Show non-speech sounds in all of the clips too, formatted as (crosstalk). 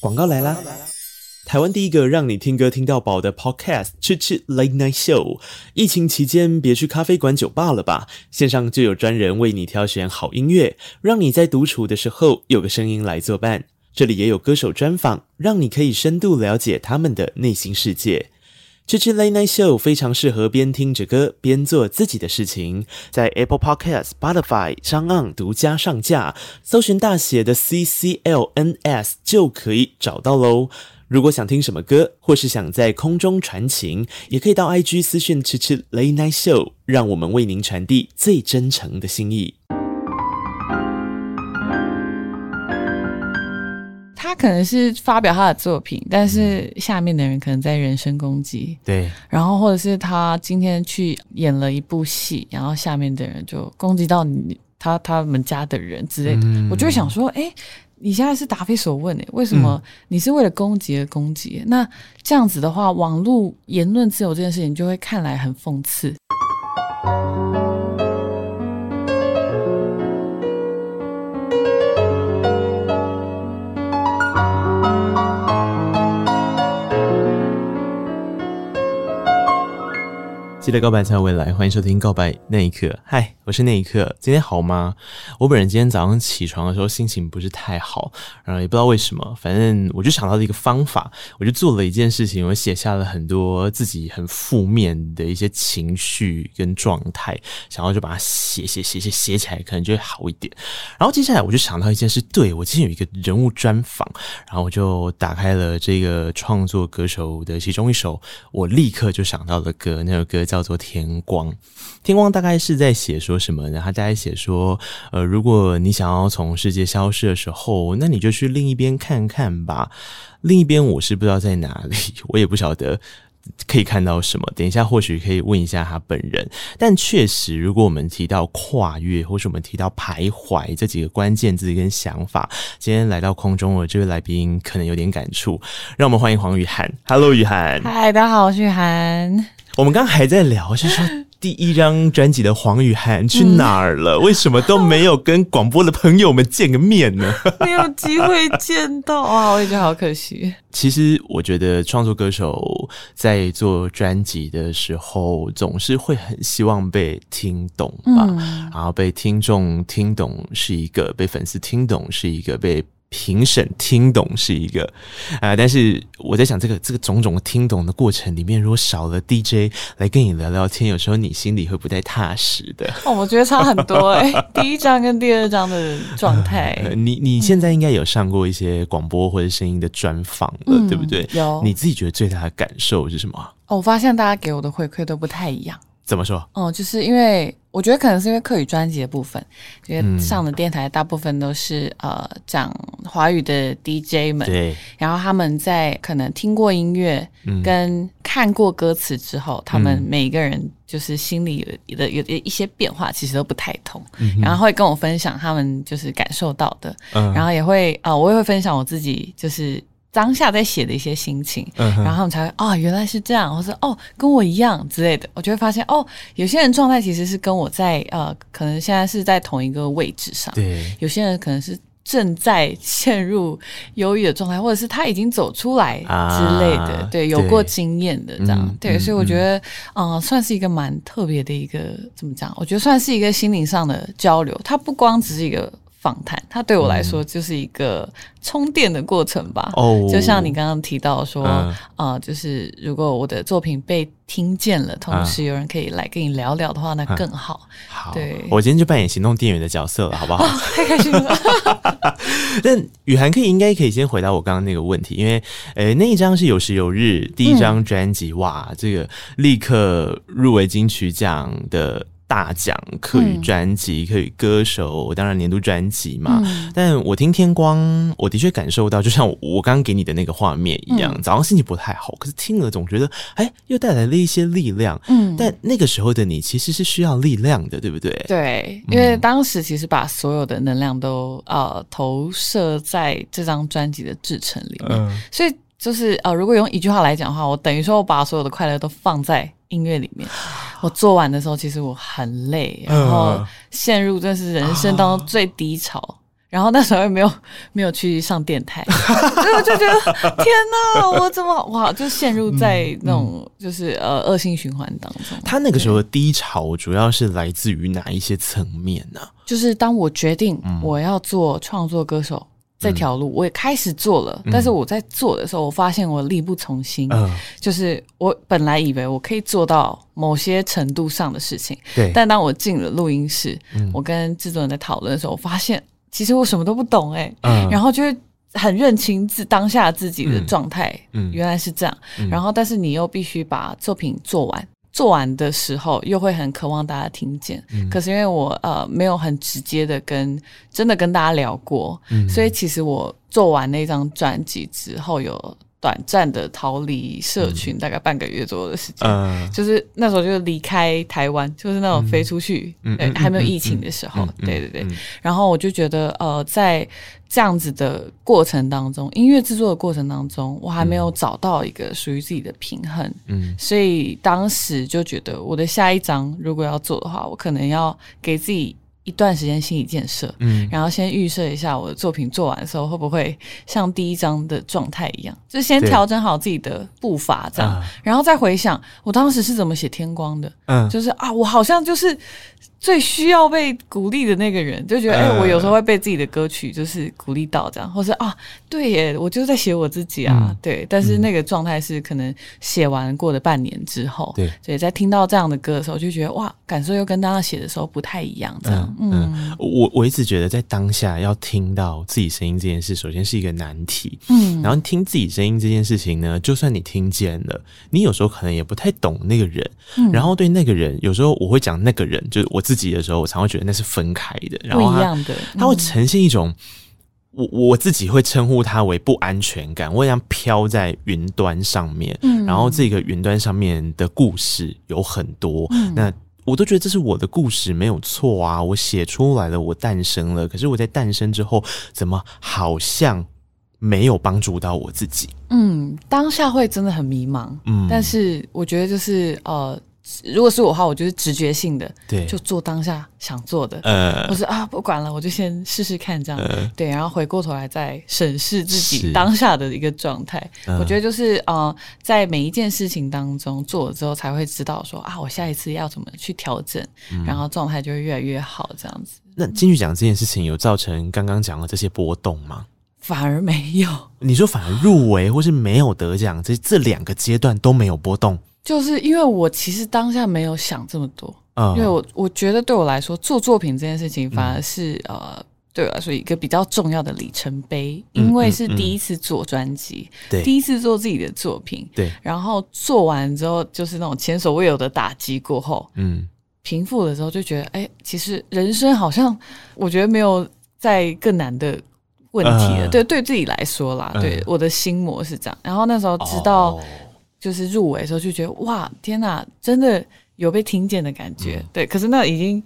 广告来啦！台湾第一个让你听歌听到饱的 Podcast，吃吃 Late Night Show。疫情期间，别去咖啡馆、酒吧了吧？线上就有专人为你挑选好音乐，让你在独处的时候有个声音来作伴。这里也有歌手专访，让你可以深度了解他们的内心世界。这支 Late Night Show 非常适合边听着歌边做自己的事情，在 Apple Podcast、Spotify、Sound 独家上架，搜寻大写的 C C L N S 就可以找到喽。如果想听什么歌，或是想在空中传情，也可以到 IG 私讯吃吃 Late Night Show，让我们为您传递最真诚的心意。他可能是发表他的作品，但是下面的人可能在人身攻击。对，然后或者是他今天去演了一部戏，然后下面的人就攻击到你他他们家的人之类的。嗯、我就会想说，哎，你现在是答非所问诶，为什么你是为了攻击而攻击？嗯、那这样子的话，网络言论自由这件事情就会看来很讽刺。记得告白才有未来，欢迎收听《告白那一刻》。嗨，我是那一刻。今天好吗？我本人今天早上起床的时候心情不是太好，然后也不知道为什么，反正我就想到了一个方法，我就做了一件事情，我写下了很多自己很负面的一些情绪跟状态，想要就把它写写写写写起来，可能就会好一点。然后接下来我就想到一件事，对，我今天有一个人物专访，然后我就打开了这个创作歌手的其中一首，我立刻就想到了歌，那首歌。叫做天光，天光大概是在写说什么呢？他大概写说，呃，如果你想要从世界消失的时候，那你就去另一边看看吧。另一边我是不知道在哪里，(laughs) 我也不晓得可以看到什么。等一下或许可以问一下他本人。但确实，如果我们提到跨越，或是我们提到徘徊这几个关键字跟想法，今天来到空中的这位来宾可能有点感触。让我们欢迎黄雨涵。Hello，雨涵。嗨，大家好，我是雨涵。我们刚刚还在聊，就是说 (laughs) 第一张专辑的黄雨涵去哪儿了？嗯、为什么都没有跟广播的朋友们见个面呢？(laughs) 没有机会见到啊，我也觉得好可惜。其实我觉得创作歌手在做专辑的时候，总是会很希望被听懂吧，嗯、然后被听众听懂是一个，被粉丝听懂是一个，被。评审听懂是一个啊、呃，但是我在想，这个这个种种听懂的过程里面，如果少了 DJ 来跟你聊聊天，有时候你心里会不太踏实的。哦，我觉得差很多哎、欸，(laughs) 第一张跟第二张的状态、(laughs) 呃。你你现在应该有上过一些广播或者声音的专访了，嗯、对不对？有。你自己觉得最大的感受是什么？哦，我发现大家给我的回馈都不太一样。怎么说？哦，就是因为我觉得可能是因为客语专辑的部分，因为上的电台大部分都是、嗯、呃讲华语的 DJ 们，对，然后他们在可能听过音乐跟看过歌词之后，嗯、他们每一个人就是心里有的有一些变化，其实都不太同，嗯、然后会跟我分享他们就是感受到的，嗯、然后也会啊、呃，我也会分享我自己就是。当下在写的一些心情，嗯、然后他们才会啊、哦，原来是这样，或者哦，跟我一样之类的，我就会发现哦，有些人状态其实是跟我在呃，可能现在是在同一个位置上，对，有些人可能是正在陷入忧郁的状态，或者是他已经走出来之类的，啊、对，有过经验的这样，对，嗯、对，所以我觉得嗯、呃，算是一个蛮特别的一个怎么讲？我觉得算是一个心灵上的交流，它不光只是一个。访谈，它对我来说就是一个充电的过程吧。哦，就像你刚刚提到说，啊、就是如果我的作品被听见了，同时有人可以来跟你聊聊的话，那更好。好，对，我今天就扮演行动电源的角色了，好不好？哦、(laughs) 太开心了。(laughs) 但雨涵可以应该可以先回答我刚刚那个问题，因为呃，那一张是有时有日第一张专辑，嗯、哇，这个立刻入围金曲奖的。大奖客语专辑、客语歌手，当然年度专辑嘛。嗯、但我听天光，我的确感受到，就像我刚刚给你的那个画面一样，嗯、早上心情不太好，可是听了总觉得，哎，又带来了一些力量。嗯，但那个时候的你其实是需要力量的，对不对？对，因为当时其实把所有的能量都呃投射在这张专辑的制成里面，嗯、所以就是呃，如果用一句话来讲的话，我等于说我把所有的快乐都放在音乐里面。(gasps) 我做完的时候，其实我很累，然后陷入这是人生当中最低潮，然后那时候也没有 (laughs) 没有去上电台，所以我就觉得天哪，(laughs) 我怎么哇，就陷入在那种就是呃恶性循环当中。他那个时候的低潮主要是来自于哪一些层面呢？就是当我决定我要做创作歌手这条路，我也开始做了，但是我在做的时候，我发现我力不从心。嗯。就是我本来以为我可以做到某些程度上的事情，对，但当我进了录音室，我跟制作人在讨论的时候，我发现。其实我什么都不懂哎、欸，嗯、然后就会很认清自当下自己的状态，嗯，原来是这样。嗯、然后，但是你又必须把作品做完，做完的时候又会很渴望大家听见。嗯、可是因为我呃没有很直接的跟真的跟大家聊过，嗯、所以其实我做完那张专辑之后有。短暂的逃离社群，大概半个月左右的时间，嗯、就是那时候就离开台湾，就是那种飞出去，嗯、对，还没有疫情的时候，嗯、对对对。嗯、然后我就觉得，呃，在这样子的过程当中，音乐制作的过程当中，我还没有找到一个属于自己的平衡，嗯，所以当时就觉得，我的下一张如果要做的话，我可能要给自己。一段时间心理建设，嗯，然后先预设一下我的作品做完的时候会不会像第一章的状态一样，就先调整好自己的步伐，这样，然后再回想我当时是怎么写《天光》的，嗯，就是啊，我好像就是。最需要被鼓励的那个人，就觉得哎、欸，我有时候会被自己的歌曲就是鼓励到这样，或是啊，对耶，我就在写我自己啊，嗯、对。但是那个状态是可能写完过了半年之后，对，所以在听到这样的歌的时候，就觉得哇，感受又跟当时写的时候不太一样。这样，嗯，嗯我我一直觉得在当下要听到自己声音这件事，首先是一个难题。嗯，然后听自己声音这件事情呢，就算你听见了，你有时候可能也不太懂那个人。嗯，然后对那个人，有时候我会讲那个人，就是我。自己的时候，我常会觉得那是分开的，然后他，他会呈现一种我我自己会称呼它为不安全感，我像飘在云端上面，嗯，然后这个云端上面的故事有很多，嗯，那我都觉得这是我的故事没有错啊，我写出来了，我诞生了，可是我在诞生之后，怎么好像没有帮助到我自己？嗯，当下会真的很迷茫，嗯，但是我觉得就是呃。如果是我的话，我就是直觉性的，对，就做当下想做的。呃，我说啊，不管了，我就先试试看这样。呃、对，然后回过头来再审视自己当下的一个状态。呃、我觉得就是呃，在每一件事情当中做了之后，才会知道说啊，我下一次要怎么去调整，嗯、然后状态就会越来越好。这样子。那金曲奖这件事情有造成刚刚讲的这些波动吗？反而没有。你说反而入围或是没有得奖，这这两个阶段都没有波动。就是因为我其实当下没有想这么多，嗯、因为我我觉得对我来说做作品这件事情反而是、嗯、呃对我来说一个比较重要的里程碑，嗯、因为是第一次做专辑，对、嗯，嗯、第一次做自己的作品，对，然后做完之后就是那种前所未有的打击过后，嗯，平复的时候就觉得哎，其实人生好像我觉得没有再更难的问题了，呃、对，对自己来说啦，呃、对，我的心魔是这样，然后那时候知道。哦就是入围的时候就觉得哇，天哪，真的有被听见的感觉。嗯、对，可是那已经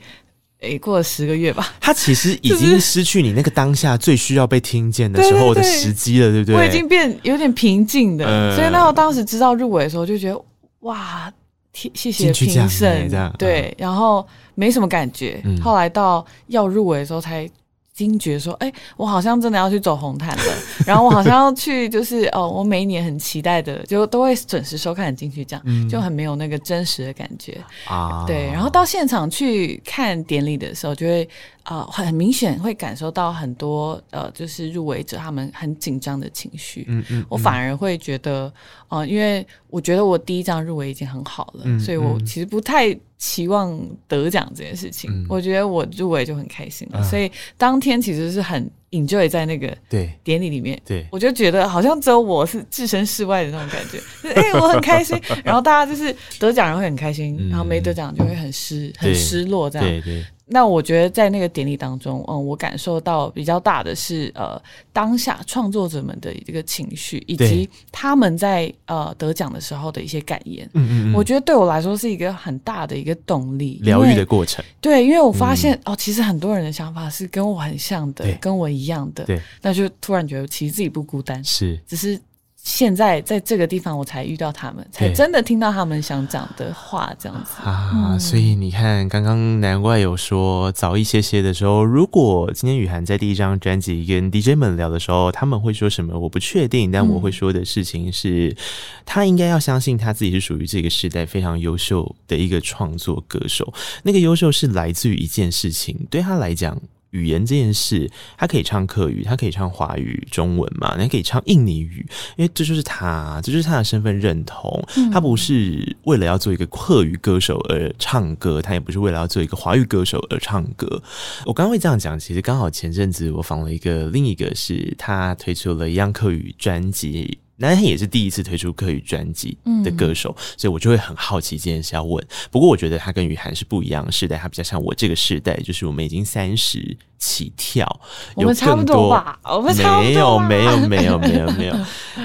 诶、欸、过了十个月吧。他其实已经失去你那个当下最需要被听见的时候的时机了，对不对？我已经变有点平静的，呃、所以那时候当时知道入围的时候就觉得哇，谢谢评审，对，嗯、然后没什么感觉。嗯、后来到要入围的时候才。惊觉说：“哎、欸，我好像真的要去走红毯了。(laughs) 然后我好像要去，就是哦，我每一年很期待的，就都会准时收看金曲奖，嗯、就很没有那个真实的感觉啊。对，然后到现场去看典礼的时候，就会。”啊、呃，很明显会感受到很多呃，就是入围者他们很紧张的情绪。嗯嗯，嗯我反而会觉得，呃，因为我觉得我第一张入围已经很好了，嗯、所以我其实不太期望得奖这件事情。嗯、我觉得我入围就很开心了，嗯、所以当天其实是很 enjoy 在那个对典礼里面。对，我就觉得好像只有我是置身事外的那种感觉。(laughs) 哎、欸，我很开心，然后大家就是得奖人会很开心，嗯、然后没得奖就会很失很失落这样。对对。对那我觉得在那个典礼当中，嗯，我感受到比较大的是，呃，当下创作者们的一个情绪，以及他们在呃得奖的时候的一些感言。嗯嗯嗯，我觉得对我来说是一个很大的一个动力，疗愈的过程。对，因为我发现、嗯、哦，其实很多人的想法是跟我很像的，跟我一样的。对，那就突然觉得其实自己不孤单，是，只是。现在在这个地方，我才遇到他们，才真的听到他们想讲的话，这样子啊。嗯、所以你看，刚刚难怪有说早一些些的时候，如果今天雨涵在第一张专辑跟 DJ 们聊的时候，他们会说什么？我不确定，但我会说的事情是，嗯、他应该要相信他自己是属于这个时代非常优秀的一个创作歌手。那个优秀是来自于一件事情，对他来讲。语言这件事，他可以唱客语，他可以唱华语、中文嘛？你可以唱印尼语，因为这就是他，这就是他的身份认同。嗯、他不是为了要做一个客语歌手而唱歌，他也不是为了要做一个华语歌手而唱歌。我刚刚会这样讲，其实刚好前阵子我访了一个，另一个是他推出了一样客语专辑。那他也是第一次推出客语专辑的歌手，嗯、所以我就会很好奇这件事要问。不过我觉得他跟雨涵是不一样的世代，他比较像我这个世代，就是我们已经三十起跳，我们差不多吧？我们差不多吧？没有，没有，没有，没有，没有。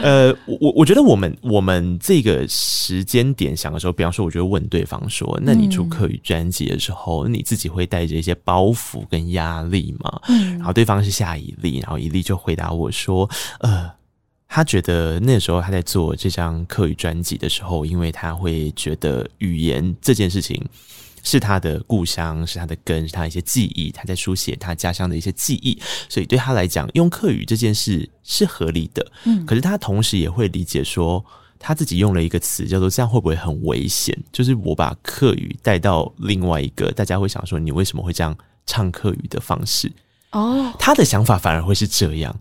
呃，我我觉得我们我们这个时间点想的时候，比方说，我就会问对方说：“那你出客语专辑的时候，嗯、你自己会带着一些包袱跟压力吗？”嗯、然后对方是夏以利，然后以利就回答我说：“呃。”他觉得那时候他在做这张课语专辑的时候，因为他会觉得语言这件事情是他的故乡，是他的根，是他一些记忆，他在书写他家乡的一些记忆，所以对他来讲，用课语这件事是合理的。嗯，可是他同时也会理解说，他自己用了一个词叫做“这样会不会很危险？”就是我把课语带到另外一个，大家会想说，你为什么会这样唱课语的方式？哦，他的想法反而会是这样。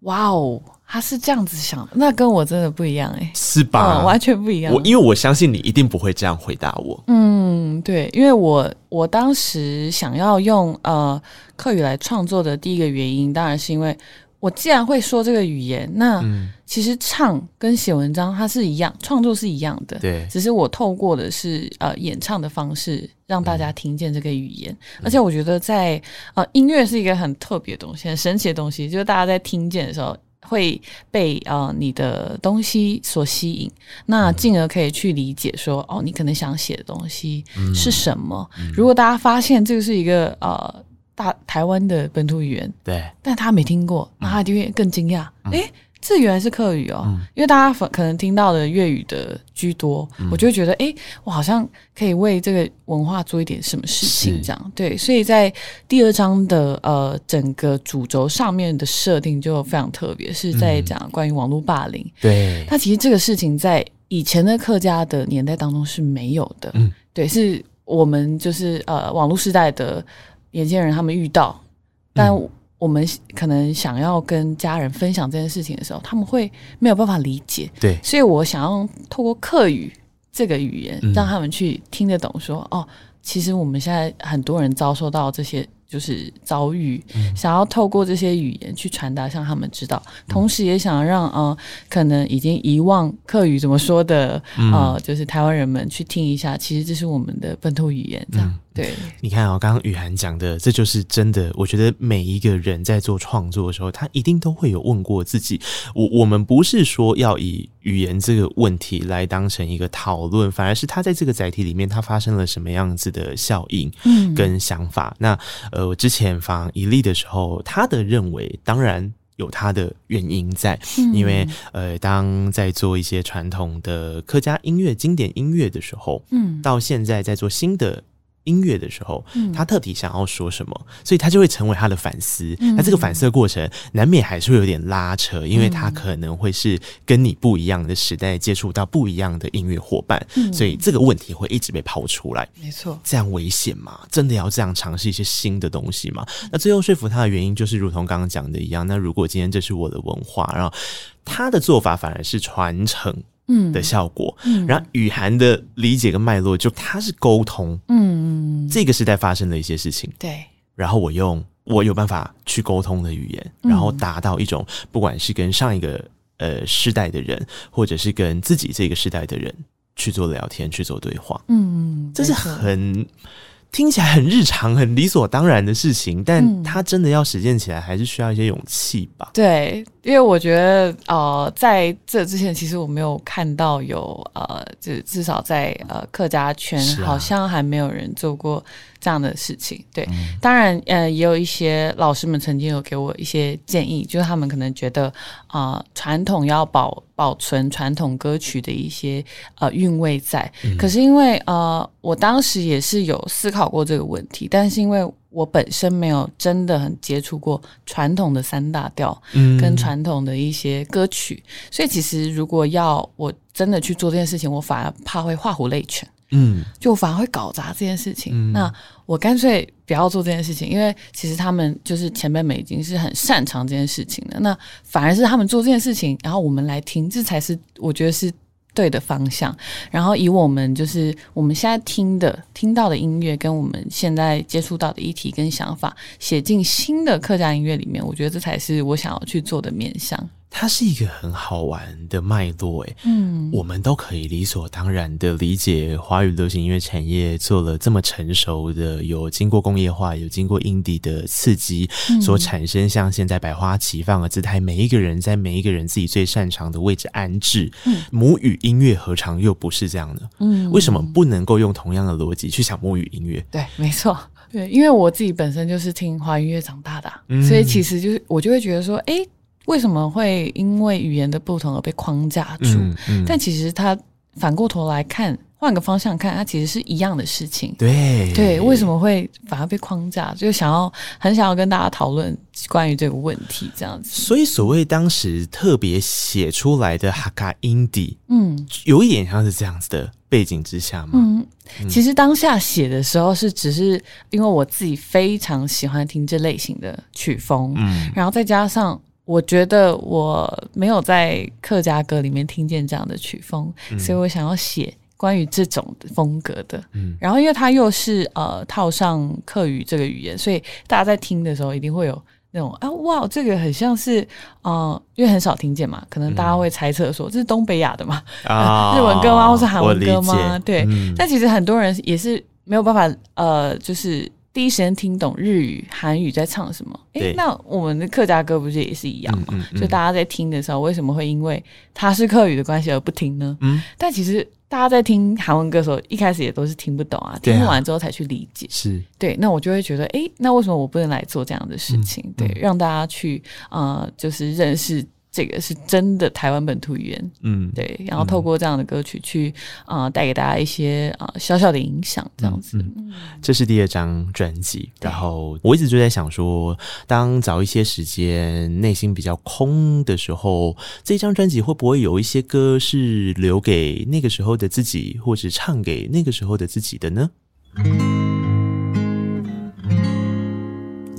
哇哦！他是这样子想的，那跟我真的不一样哎，是吧？嗯，完全不一样。我因为我相信你一定不会这样回答我。嗯，对，因为我我当时想要用呃客语来创作的第一个原因，当然是因为我既然会说这个语言，那其实唱跟写文章它是一样，创作是一样的。对，只是我透过的是呃演唱的方式让大家听见这个语言，嗯，而且我觉得在呃音乐是一个很特别的东西，很神奇的东西，就是大家在听见的时候。会被呃你的东西所吸引，那进而可以去理解说，哦，你可能想写的东西是什么。如果大家发现这个是一个呃大台湾的本土语言，对，但他没听过，那他就会更惊讶，哎、嗯。诶这原来是客语哦，嗯、因为大家可能听到的粤语的居多，嗯、我就会觉得，哎，我好像可以为这个文化做一点什么事情，这样。是对。所以在第二章的呃整个主轴上面的设定就非常特别，是在讲关于网络霸凌。对、嗯，那其实这个事情在以前的客家的年代当中是没有的，嗯，对，是我们就是呃网络时代的年轻人他们遇到，但。嗯我们可能想要跟家人分享这件事情的时候，他们会没有办法理解。对，所以我想要透过客语这个语言，让他们去听得懂说，说、嗯、哦，其实我们现在很多人遭受到这些。就是遭遇，想要透过这些语言去传达，让他们知道，同时也想让呃，可能已经遗忘客语怎么说的，呃，就是台湾人们去听一下，其实这是我们的本土语言，这样对。你看哦，刚刚雨涵讲的，这就是真的。我觉得每一个人在做创作的时候，他一定都会有问过自己。我我们不是说要以语言这个问题来当成一个讨论，反而是他在这个载体里面，他发生了什么样子的效应，嗯，跟想法。嗯、那呃，我之前访一例的时候，他的认为当然有他的原因在，嗯、因为呃，当在做一些传统的客家音乐、经典音乐的时候，嗯，到现在在做新的。音乐的时候，他特地想要说什么，嗯、所以他就会成为他的反思。嗯、那这个反思的过程难免还是会有点拉扯，因为他可能会是跟你不一样的时代接触到不一样的音乐伙伴，嗯、所以这个问题会一直被抛出来。没错，这样危险吗？真的要这样尝试一些新的东西吗？那最后说服他的原因就是，如同刚刚讲的一样。那如果今天这是我的文化，然后他的做法反而是传承。嗯。的效果，嗯，然后雨涵的理解跟脉络，就它是沟通，嗯，这个时代发生的一些事情，对，然后我用我有办法去沟通的语言，然后达到一种不管是跟上一个呃世代的人，或者是跟自己这个时代的人去做聊天，去做对话，嗯，这是很。听起来很日常、很理所当然的事情，但他真的要实践起来，还是需要一些勇气吧？对，因为我觉得，呃，在这之前，其实我没有看到有，呃，至至少在呃客家圈，好像还没有人做过这样的事情。对，嗯、当然，呃，也有一些老师们曾经有给我一些建议，就是他们可能觉得啊，传、呃、统要保保存传统歌曲的一些呃韵味在。嗯、可是因为呃，我当时也是有思考过这个问题，但是因为我本身没有真的很接触过传统的三大调，嗯，跟传统的一些歌曲，嗯、所以其实如果要我真的去做这件事情，我反而怕会画虎类犬，嗯，就反而会搞砸这件事情。嗯、那我干脆不要做这件事情，因为其实他们就是前辈们已经是很擅长这件事情的，那反而是他们做这件事情，然后我们来听，这才是我觉得是。对的方向，然后以我们就是我们现在听的、听到的音乐，跟我们现在接触到的议题跟想法，写进新的客家音乐里面，我觉得这才是我想要去做的面向。它是一个很好玩的脉络，诶，嗯，我们都可以理所当然的理解华语流行音乐产业做了这么成熟的，有经过工业化，有经过 indie 的刺激，所产生像现在百花齐放的姿态，每一个人在每一个人自己最擅长的位置安置。嗯，母语音乐何尝又不是这样的？嗯，为什么不能够用同样的逻辑去想母语音乐？对，没错，对，因为我自己本身就是听华语音乐长大的，所以其实就是我就会觉得说，哎。为什么会因为语言的不同而被框架住？嗯嗯、但其实他反过头来看，换个方向看，它其实是一样的事情。对对，为什么会反而被框架？就想要很想要跟大家讨论关于这个问题，这样子。所以，所谓当时特别写出来的哈卡 indie，嗯，有一点像是这样子的背景之下嘛。嗯，其实当下写的时候是只是因为我自己非常喜欢听这类型的曲风，嗯，然后再加上。我觉得我没有在客家歌里面听见这样的曲风，嗯、所以我想要写关于这种风格的。嗯，然后因为它又是呃套上客语这个语言，所以大家在听的时候一定会有那种啊哇，这个很像是呃，因为很少听见嘛，可能大家会猜测说、嗯、这是东北亚的嘛，啊、(laughs) 日文歌吗，或是韩文歌吗？对，嗯、但其实很多人也是没有办法呃，就是。第一时间听懂日语、韩语在唱什么？诶对，那我们的客家歌不是也是一样吗？嗯嗯嗯、所以大家在听的时候，为什么会因为它是客语的关系而不听呢？嗯，但其实大家在听韩文歌的时候，一开始也都是听不懂啊，听完之后才去理解。是对，那我就会觉得，诶，那为什么我不能来做这样的事情？嗯、对，让大家去呃，就是认识。这个是真的台湾本土语言，嗯，对，然后透过这样的歌曲去啊、呃，带给大家一些啊、呃、小小的影响，这样子。嗯、这是第二张专辑，然后我一直就在想说，当找一些时间内心比较空的时候，这张专辑会不会有一些歌是留给那个时候的自己，或者唱给那个时候的自己的呢？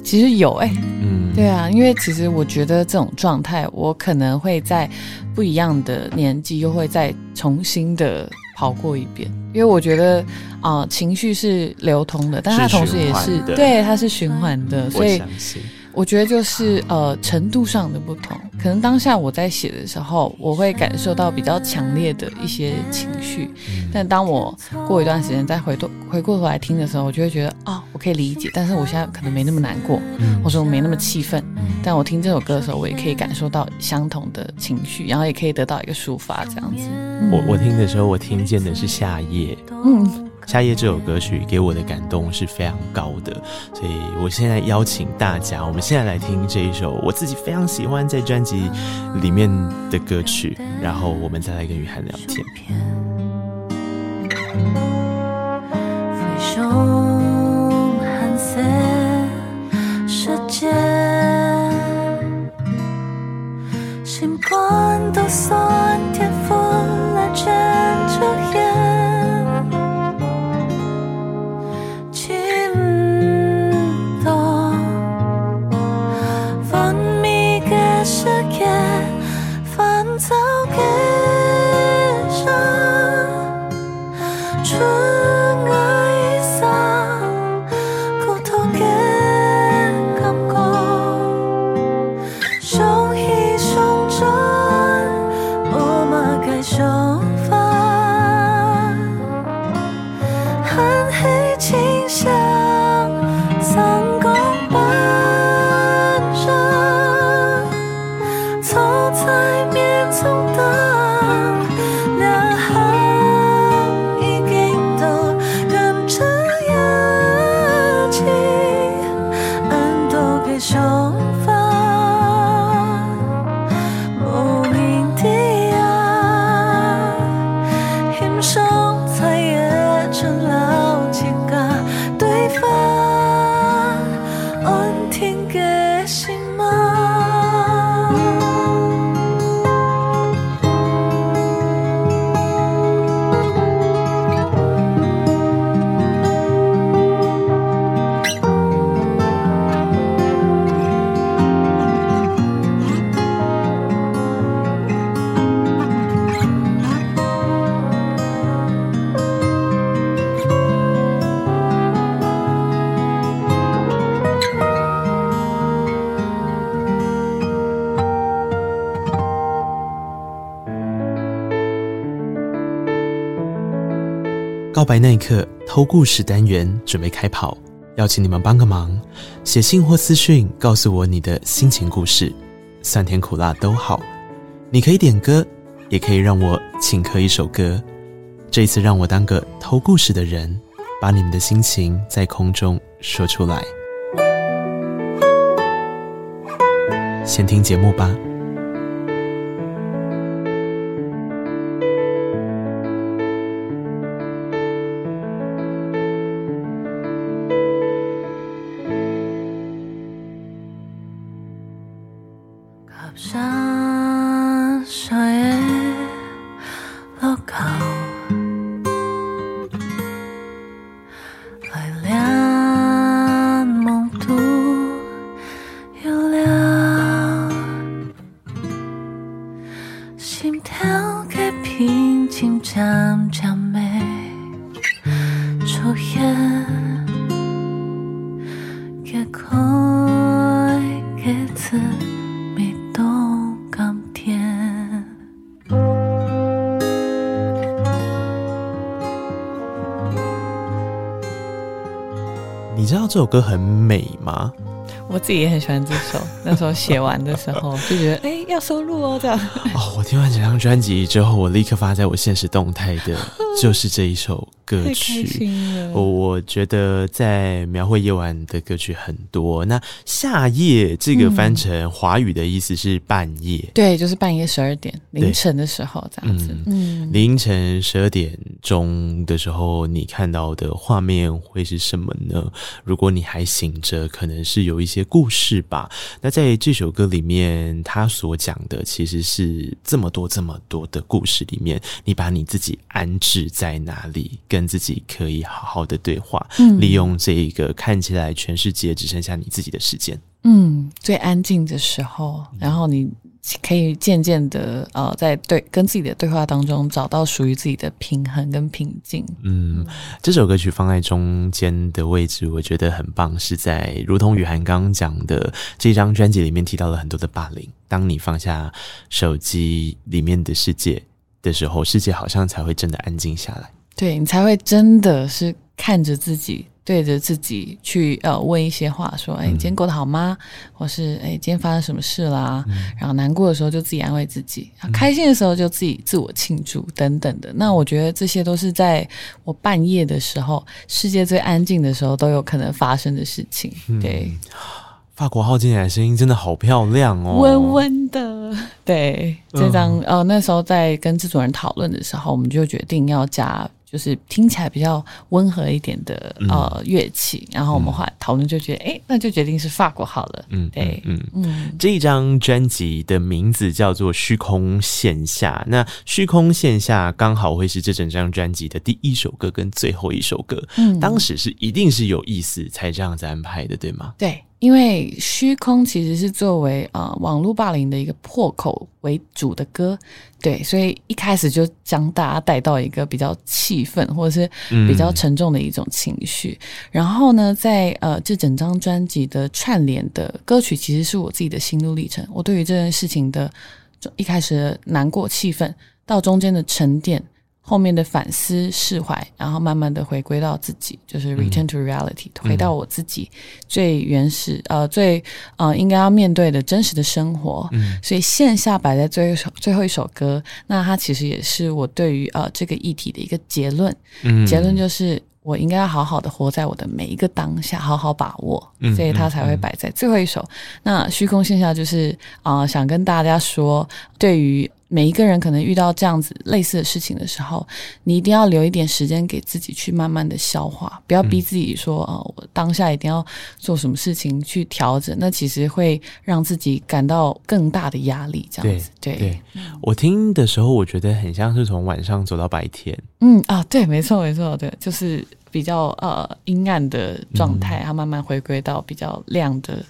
其实有哎、欸，嗯，对啊，因为其实我觉得这种状态，我可能会在不一样的年纪又会再重新的跑过一遍，因为我觉得啊、呃，情绪是流通的，但它同时也是，是对，它是循环的，所以。我觉得就是呃程度上的不同，可能当下我在写的时候，我会感受到比较强烈的一些情绪，但当我过一段时间再回头回过头来听的时候，我就会觉得啊，我可以理解，但是我现在可能没那么难过，或者我没那么气愤，但我听这首歌的时候，我也可以感受到相同的情绪，然后也可以得到一个抒发，这样子。我我听的时候，我听见的是夏夜，嗯。夏夜这首歌曲给我的感动是非常高的，所以我现在邀请大家，我们现在来听这一首我自己非常喜欢在专辑里面的歌曲，然后我们再来跟雨涵聊天。告白那一刻，偷故事单元准备开跑，邀请你们帮个忙，写信或私讯告诉我你的心情故事，酸甜苦辣都好。你可以点歌，也可以让我请客一首歌。这一次让我当个偷故事的人，把你们的心情在空中说出来。先听节目吧。歌很美吗？我自己也很喜欢这首。那时候写完的时候就觉得，哎、欸，要收录哦，这样。哦，我听完这张专辑之后，我立刻发在我现实动态的，(laughs) 就是这一首歌曲。我我觉得在描绘夜晚的歌曲很多。那夏夜这个翻成华语的意思是半夜，嗯、对，就是半夜十二点凌晨的时候这样子。凌晨十二点钟的时候，你看到的画面会是什么呢？如果你还醒着，可能是有一些故事吧。那在这首歌里面，他所讲的其实是这么多、这么多的故事里面，你把你自己安置在哪里，跟自己可以好好的对话，嗯、利用这一个看起来全世界只剩下你自己的时间，嗯，最安静的时候，然后你。可以渐渐的呃，在对跟自己的对话当中找到属于自己的平衡跟平静。嗯，这首歌曲放在中间的位置，我觉得很棒，是在如同雨涵刚刚讲的这张专辑里面提到了很多的霸凌。当你放下手机里面的世界的时候，世界好像才会真的安静下来。对，你才会真的是看着自己。对着自己去呃问一些话，说：“哎，你今天过得好吗？”或是“哎，今天发生什么事啦？”然后难过的时候就自己安慰自己，开心的时候就自己自我庆祝等等的。那我觉得这些都是在我半夜的时候，世界最安静的时候都有可能发生的事情。对，(sighs) 法国号进来的声音真的好漂亮哦，温温的。对，这张呃那时候在跟制作人讨论的时候，我们就决定要加。就是听起来比较温和一点的呃乐器，然后我们后来讨论就觉得，哎、嗯，那就决定是法国好了。嗯，对，嗯嗯。嗯这一张专辑的名字叫做《虚空线下》，那《虚空线下》刚好会是这整张专辑的第一首歌跟最后一首歌。嗯，当时是一定是有意思才这样子安排的，对吗？对。因为虚空其实是作为呃网络霸凌的一个破口为主的歌，对，所以一开始就将大家带到一个比较气愤或者是比较沉重的一种情绪。嗯、然后呢，在呃这整张专辑的串联的歌曲，其实是我自己的心路历程。我对于这件事情的一开始的难过、气愤，到中间的沉淀。后面的反思释怀，然后慢慢的回归到自己，就是 return to reality，、嗯、回到我自己最原始呃最呃应该要面对的真实的生活。嗯，所以线下摆在最后一首最后一首歌，那它其实也是我对于呃这个议题的一个结论。嗯，结论就是我应该要好好的活在我的每一个当下，好好把握。嗯，所以它才会摆在最后一首。那虚空线下就是啊、呃，想跟大家说，对于。每一个人可能遇到这样子类似的事情的时候，你一定要留一点时间给自己去慢慢的消化，不要逼自己说啊、嗯哦，我当下一定要做什么事情去调整，那其实会让自己感到更大的压力。这样子，对，对我听的时候，我觉得很像是从晚上走到白天。嗯啊，对，没错没错，对，就是比较呃阴暗的状态，它、嗯、慢慢回归到比较亮的。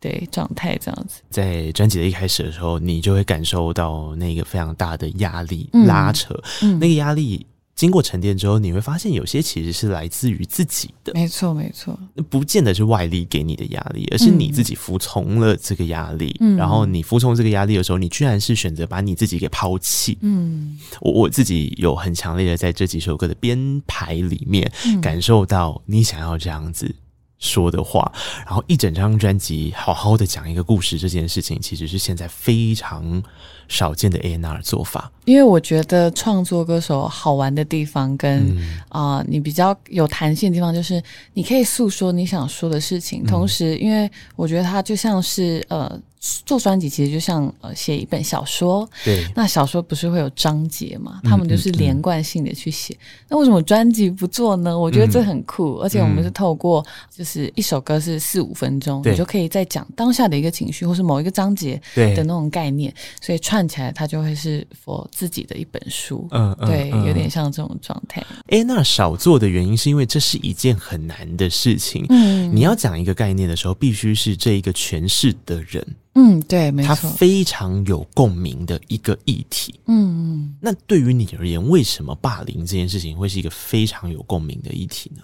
对，状态这样子，在专辑的一开始的时候，你就会感受到那个非常大的压力拉扯，嗯嗯、那个压力经过沉淀之后，你会发现有些其实是来自于自己的。没错，没错，不见得是外力给你的压力，而是你自己服从了这个压力。嗯，然后你服从这个压力的时候，你居然是选择把你自己给抛弃。嗯，我我自己有很强烈的在这几首歌的编排里面感受到你想要这样子。说的话，然后一整张专辑好好的讲一个故事，这件事情其实是现在非常少见的 A&R 做法。因为我觉得创作歌手好玩的地方跟，啊、呃、你比较有弹性的地方，就是你可以诉说你想说的事情，嗯、同时，因为我觉得它就像是呃。做专辑其实就像呃写一本小说，对，那小说不是会有章节嘛？他们就是连贯性的去写。嗯嗯嗯、那为什么专辑不做呢？我觉得这很酷，嗯、而且我们是透过就是一首歌是四五分钟，对你就可以在讲当下的一个情绪，或是某一个章节的那种概念，所以串起来它就会是 for 自己的一本书。嗯，嗯对，有点像这种状态。哎，那少做的原因是因为这是一件很难的事情。嗯，你要讲一个概念的时候，必须是这一个诠释的人。嗯，对，没错，他非常有共鸣的一个议题。嗯嗯，那对于你而言，为什么霸凌这件事情会是一个非常有共鸣的议题呢？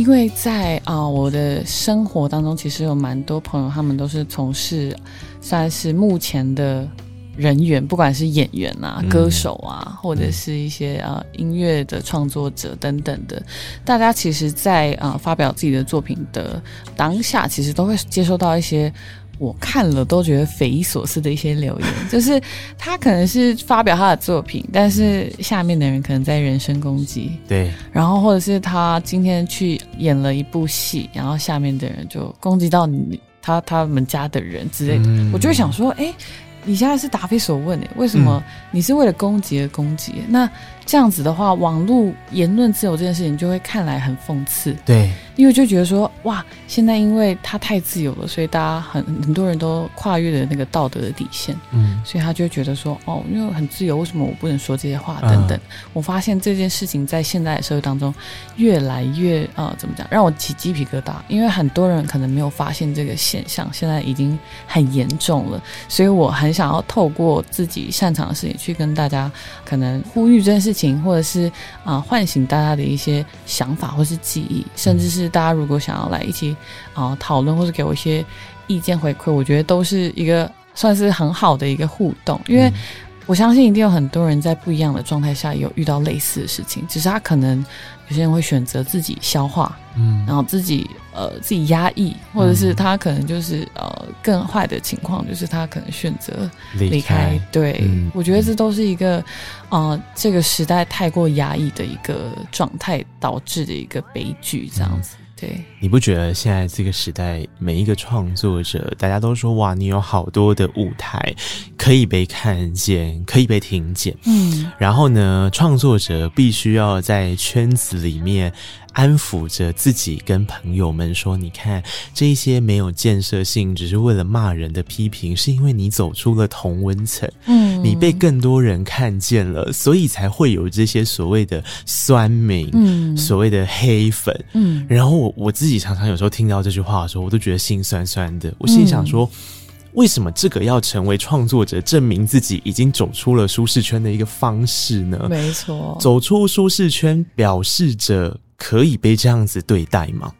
因为在啊、呃，我的生活当中，其实有蛮多朋友，他们都是从事算是目前的人员，不管是演员啊、歌手啊，或者是一些啊、呃、音乐的创作者等等的。大家其实在，在、呃、啊发表自己的作品的当下，其实都会接收到一些。我看了都觉得匪夷所思的一些留言，(laughs) 就是他可能是发表他的作品，但是下面的人可能在人身攻击，对，然后或者是他今天去演了一部戏，然后下面的人就攻击到你他他们家的人之类的，嗯、我就会想说，哎，你现在是答非所问诶，为什么你是为了攻击而攻击？嗯、那这样子的话，网络言论自由这件事情就会看来很讽刺，对。因为就觉得说，哇，现在因为他太自由了，所以大家很很多人都跨越了那个道德的底线，嗯，所以他就觉得说，哦，因为很自由，为什么我不能说这些话？等等。嗯、我发现这件事情在现在的社会当中越来越呃，怎么讲，让我起鸡皮疙瘩。因为很多人可能没有发现这个现象，现在已经很严重了。所以我很想要透过自己擅长的事情去跟大家可能呼吁这件事情，或者是啊、呃，唤醒大家的一些想法或是记忆，甚至是。大家如果想要来一起啊讨论，或者给我一些意见回馈，我觉得都是一个算是很好的一个互动，因为我相信一定有很多人在不一样的状态下有遇到类似的事情，只是他可能有些人会选择自己消化，嗯，然后自己呃自己压抑，或者是他可能就是呃更坏的情况，就是他可能选择离开。对，嗯，我觉得这都是一个呃这个时代太过压抑的一个状态导致的一个悲剧，这样子。你不觉得现在这个时代，每一个创作者，大家都说哇，你有好多的舞台可以被看见，可以被听见。嗯，然后呢，创作者必须要在圈子里面。安抚着自己，跟朋友们说：“你看，这一些没有建设性，只是为了骂人的批评，是因为你走出了同温层，嗯，你被更多人看见了，所以才会有这些所谓的酸民，嗯，所谓的黑粉，嗯。然后我我自己常常有时候听到这句话的时候，我都觉得心酸酸的。我心里想说，为什么这个要成为创作者证明自己已经走出了舒适圈的一个方式呢？没错，走出舒适圈表示着。”可以被这样子对待吗？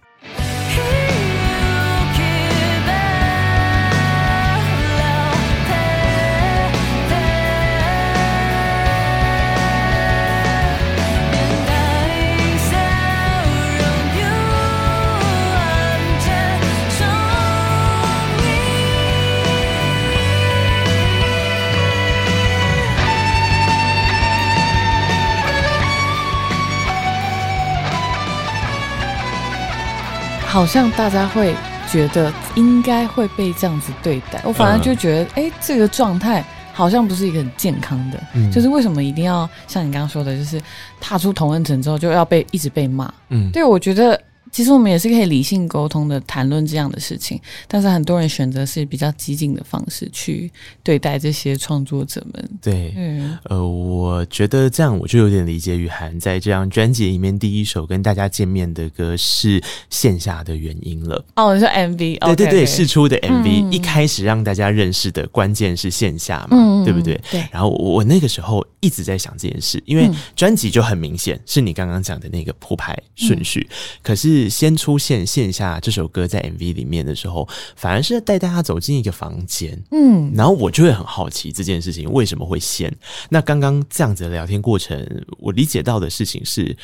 好像大家会觉得应该会被这样子对待，我反而就觉得，哎、嗯，这个状态。好像不是一个很健康的。嗯，就是为什么一定要像你刚刚说的，就是踏出同恩城之后就要被一直被骂？嗯，对，我觉得。其实我们也是可以理性沟通的，谈论这样的事情，但是很多人选择是比较激进的方式去对待这些创作者们。对，嗯，呃，我觉得这样我就有点理解雨涵在这张专辑里面第一首跟大家见面的歌是线下的原因了。哦，你说 MV，对对对，试出的 MV，嗯，一开始让大家认识的关键是线下嘛，嗯，对不对？对。然后我我那个时候一直在想这件事，因为专辑就很明显是你刚刚讲的那个铺排顺序，嗯，可是。先出现线下这首歌在 MV 里面的时候，反而是带大家走进一个房间，嗯，然后我就会很好奇这件事情为什么会现。那刚刚这样子的聊天过程，我理解到的事情是，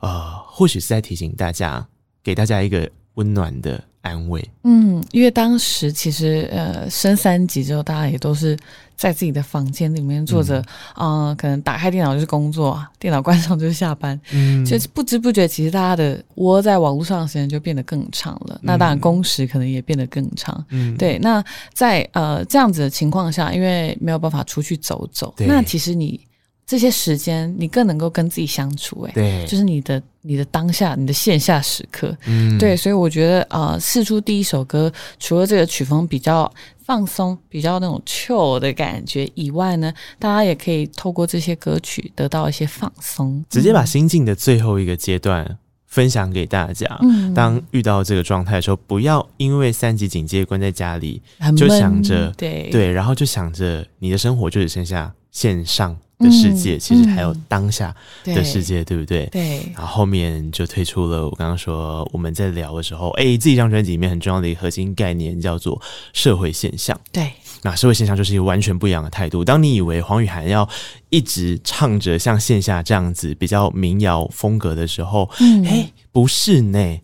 呃，或许是在提醒大家，给大家一个温暖的。安慰，嗯，因为当时其实呃升三级之后，大家也都是在自己的房间里面坐着，啊、嗯。呃，可能打开电脑就是工作，电脑关上就是下班，嗯，就是不知不觉，其实大家的窝在网络上的时间就变得更长了。嗯、那当然工时可能也变得更长，嗯，对。那在呃这样子的情况下，因为没有办法出去走走，那其实你。这些时间，你更能够跟自己相处，欸，哎，对，就是你的你的当下，你的线下时刻，嗯，对，所以我觉得，呃，试出第一首歌，除了这个曲风比较放松，比较那种 chill 的感觉以外呢，大家也可以透过这些歌曲得到一些放松，直接把心境的最后一个阶段分享给大家。嗯，当遇到这个状态的时候，不要因为三级警戒关在家里，就想着，对对，然后就想着你的生活就只剩下线上。的世界其实还有当下的世界，嗯、对，不对？对。然后后面就推出了我刚刚说我们在聊的时候，哎，这一张专辑里面很重要的一个核心概念叫做社会现象。对。那社会现象就是一个完全不一样的态度。当你以为黄雨涵要一直唱着像线下这样子比较民谣风格的时候，嗯，哎，不是呢。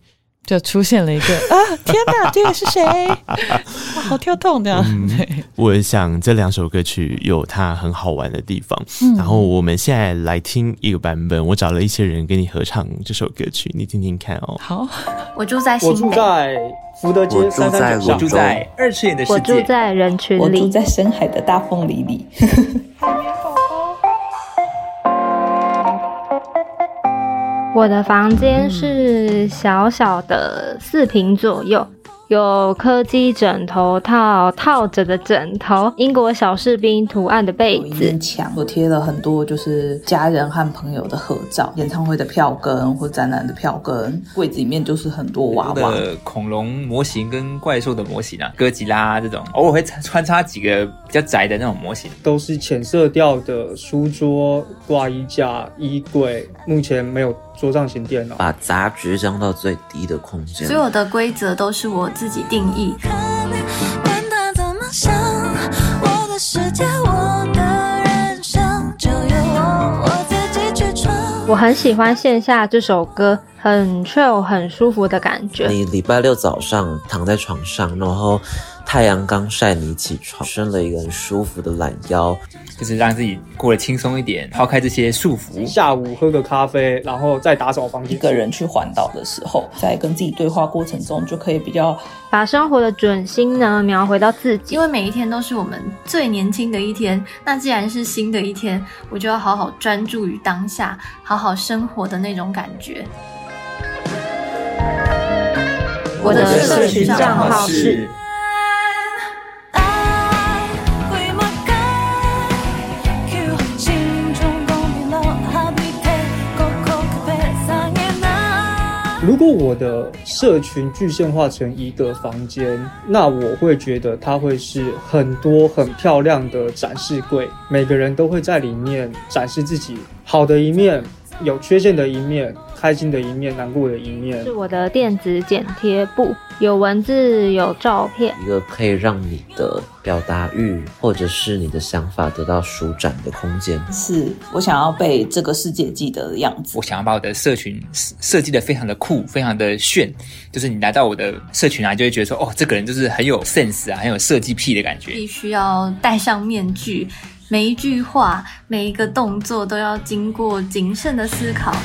就出现了一个 (laughs) 啊！天哪，(laughs) 这个是谁？哇，好跳动这样。嗯、我想这两首歌曲有它很好玩的地方。嗯、然后我们现在来听一个版本，我找了一些人跟你合唱这首歌曲，你听听看哦。好，我住在新北，我住在福德街三三九巷，我住在二次元的世界，我住在人群里，我住在深海的大凤梨里。(laughs) 我的房间是小小的四平左右。有柯基枕头套套着的枕头，英国小士兵图案的被子，墙我贴了很多就是家人和朋友的合照，演唱会的票根或展览的票根，柜子里面就是很多娃娃。的恐龙模型跟怪兽的模型啊，哥吉拉这种，偶尔会穿插几个比较宅的那种模型，都是浅色调的书桌、挂衣架、衣柜，目前没有桌上型电脑，把杂局降到最低的空间，所有的规则都是我自己定义。管他怎么想，我的世界，我的人生，就由我，我自己去闯。我很喜欢线下这首歌，很 chill，很舒服的感觉。你礼拜六早上躺在床上，然后太阳刚晒你起床，伸了一个很舒服的懒腰。就是让自己过得轻松一点，抛开这些束缚。下午喝个咖啡，然后再打扫房间。一个人去环岛的时候，在跟自己对话过程中，就可以比较把生活的准心呢描回到自己。因为每一天都是我们最年轻的一天，那既然是新的一天，我就要好好专注于当下，好好生活的那种感觉。我的社群账号是。如果我的社群具象化成一个房间，那我会觉得它会是很多很漂亮的展示柜，每个人都会在里面展示自己好的一面，有缺陷的一面。开心的一面，难过的一面，是我的电子剪贴簿，有文字，有照片，一个可以让你的表达欲或者是你的想法得到舒展的空间。是我想要被这个世界记得的样子。我想要把我的社群设计的非常的酷，非常的炫，就是你来到我的社群啊，就会觉得说，哦，这个人就是很有 sense 啊，很有设计癖的感觉。必须要戴上面具，每一句话，每一个动作都要经过谨慎的思考。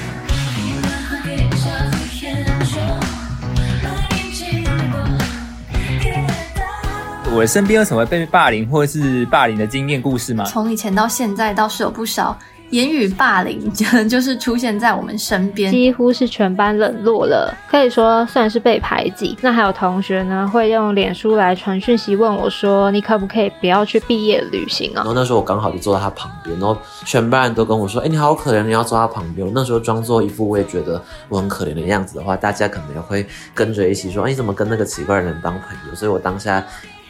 我我身边有什么被霸凌或是霸凌的经验故事吗？从以前到现在倒是有不少。言语霸凌就 (laughs) 就是出现在我们身边，几乎是全班冷落了，可以说算是被排挤。那还有同学呢，会用脸书来传讯息问我说：“你可不可以不要去毕业旅行啊？”然后那时候我刚好就坐在他旁边，然后全班人都跟我说：“哎、欸，你好可怜，你要坐他旁边。”我那时候装作一副我也觉得我很可怜的样子的话，大家可能也会跟着一起说：“哎、欸，你怎么跟那个奇怪的人当朋友？”所以我当下。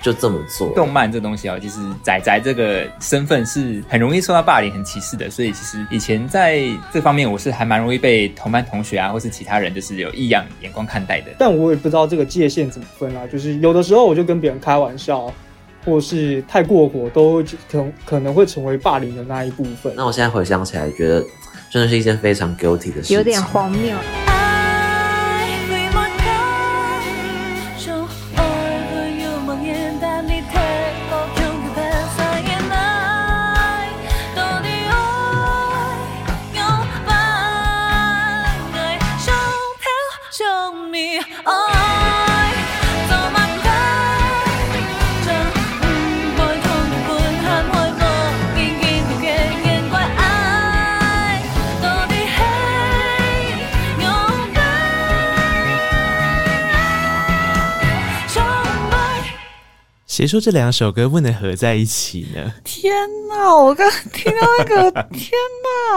就这么做。动漫这东西啊，其实仔仔这个身份是很容易受到霸凌、很歧视的。所以其实以前在这方面，我是还蛮容易被同班同学啊，或是其他人就是有异样眼光看待的。但我也不知道这个界限怎么分啊。就是有的时候我就跟别人开玩笑，或是太过火，都可能可能会成为霸凌的那一部分。那我现在回想起来，觉得真的是一件非常 guilty 的事情，有点荒谬。谁说这两首歌不能合在一起呢？天哪！我刚听到那个，(laughs) 天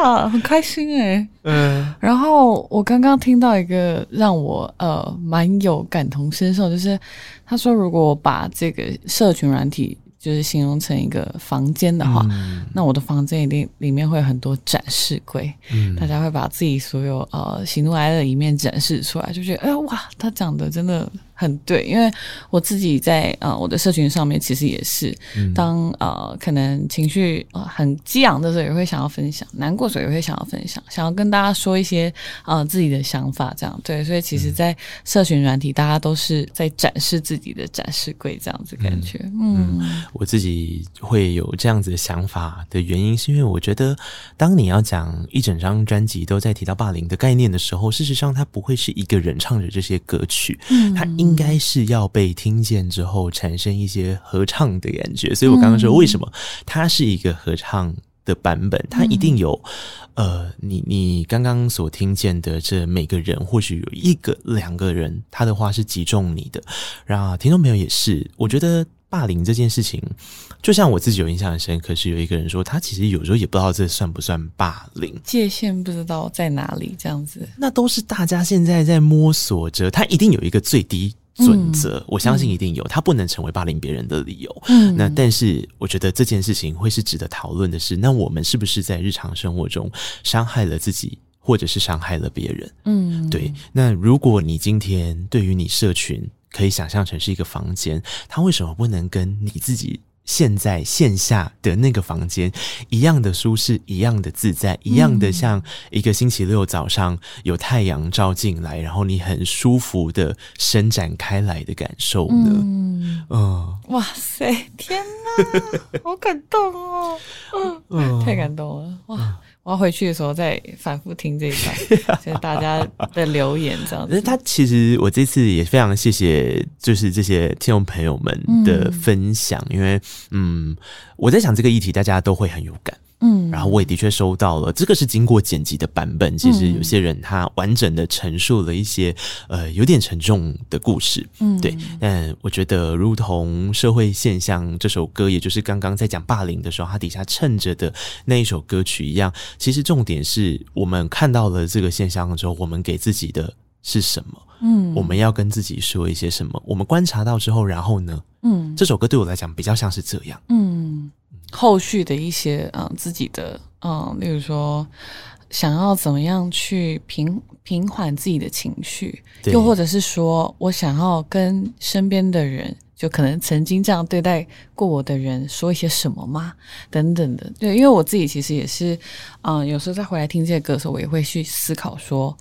哪，很开心哎、欸。嗯，然后我刚刚听到一个让我呃蛮有感同身受，就是他说，如果我把这个社群软体就是形容成一个房间的话，嗯、那我的房间一定里面会有很多展示柜，嗯，大家会把自己所有呃喜怒哀乐的一面展示出来，就觉得哎哇，他讲的真的。很对，因为我自己在呃我的社群上面，其实也是当呃可能情绪呃很激昂的时候，也会想要分享；难过的时候也会想要分享，想要跟大家说一些呃自己的想法，这样对。所以其实，在社群软体，大家都是在展示自己的展示柜，这样子感觉。嗯，嗯，我自己会有这样子的想法的原因，是因为我觉得，当你要讲一整张专辑都在提到霸凌的概念的时候，事实上它不会是一个人唱着这些歌曲，嗯，它应应该是要被听见之后产生一些合唱的感觉，所以我刚刚说为什么它是一个合唱的版本，它一定有呃，你你刚刚所听见的这每个人，或许有一个两个人，他的话是击中你的，然后听众朋友也是，我觉得。霸凌这件事情，就像我自己有印象很深刻，是有一个人说，他其实有时候也不知道这算不算霸凌，界限不知道在哪里，这样子，那都是大家现在在摸索着，他一定有一个最低准则，嗯、我相信一定有，他不能成为霸凌别人的理由。嗯，那但是我觉得这件事情会是值得讨论的是，那我们是不是在日常生活中伤害了自己，或者是伤害了别人？嗯，对。那如果你今天对于你社群，可以想象成是一个房间，它为什么不能跟你自己现在线下的那个房间一样的舒适，一样的自在，一样的像一个星期六早上有太阳照进来，然后你很舒服的伸展开来的感受呢？嗯，嗯。哇塞，天哪，好感动哦，(laughs) 嗯，(laughs) 太感动了，哇。我要回去的时候再反复听这一段，(laughs) 就是大家的留言，这样子。他其实我这次也非常谢谢，就是这些听众朋友们的分享，嗯、因为嗯，我在想这个议题大家都会很有感。嗯，然后我也的确收到了，这个是经过剪辑的版本。其实有些人他完整的陈述了一些呃有点沉重的故事，嗯，对。但我觉得，如同社会现象这首歌，也就是刚刚在讲霸凌的时候，它底下衬着的那一首歌曲一样。其实重点是我们看到了这个现象之后，我们给自己的是什么？嗯，我们要跟自己说一些什么？我们观察到之后，然后呢？嗯，这首歌对我来讲比较像是这样，嗯。后续的一些嗯自己的嗯，例如说想要怎么样去平平缓自己的情绪，对又或者是说我想要跟身边的人，就可能曾经这样对待过我的人说一些什么吗？等等的，对，因为我自己其实也是嗯，有时候再回来听这些歌的时候，我也会去思考说，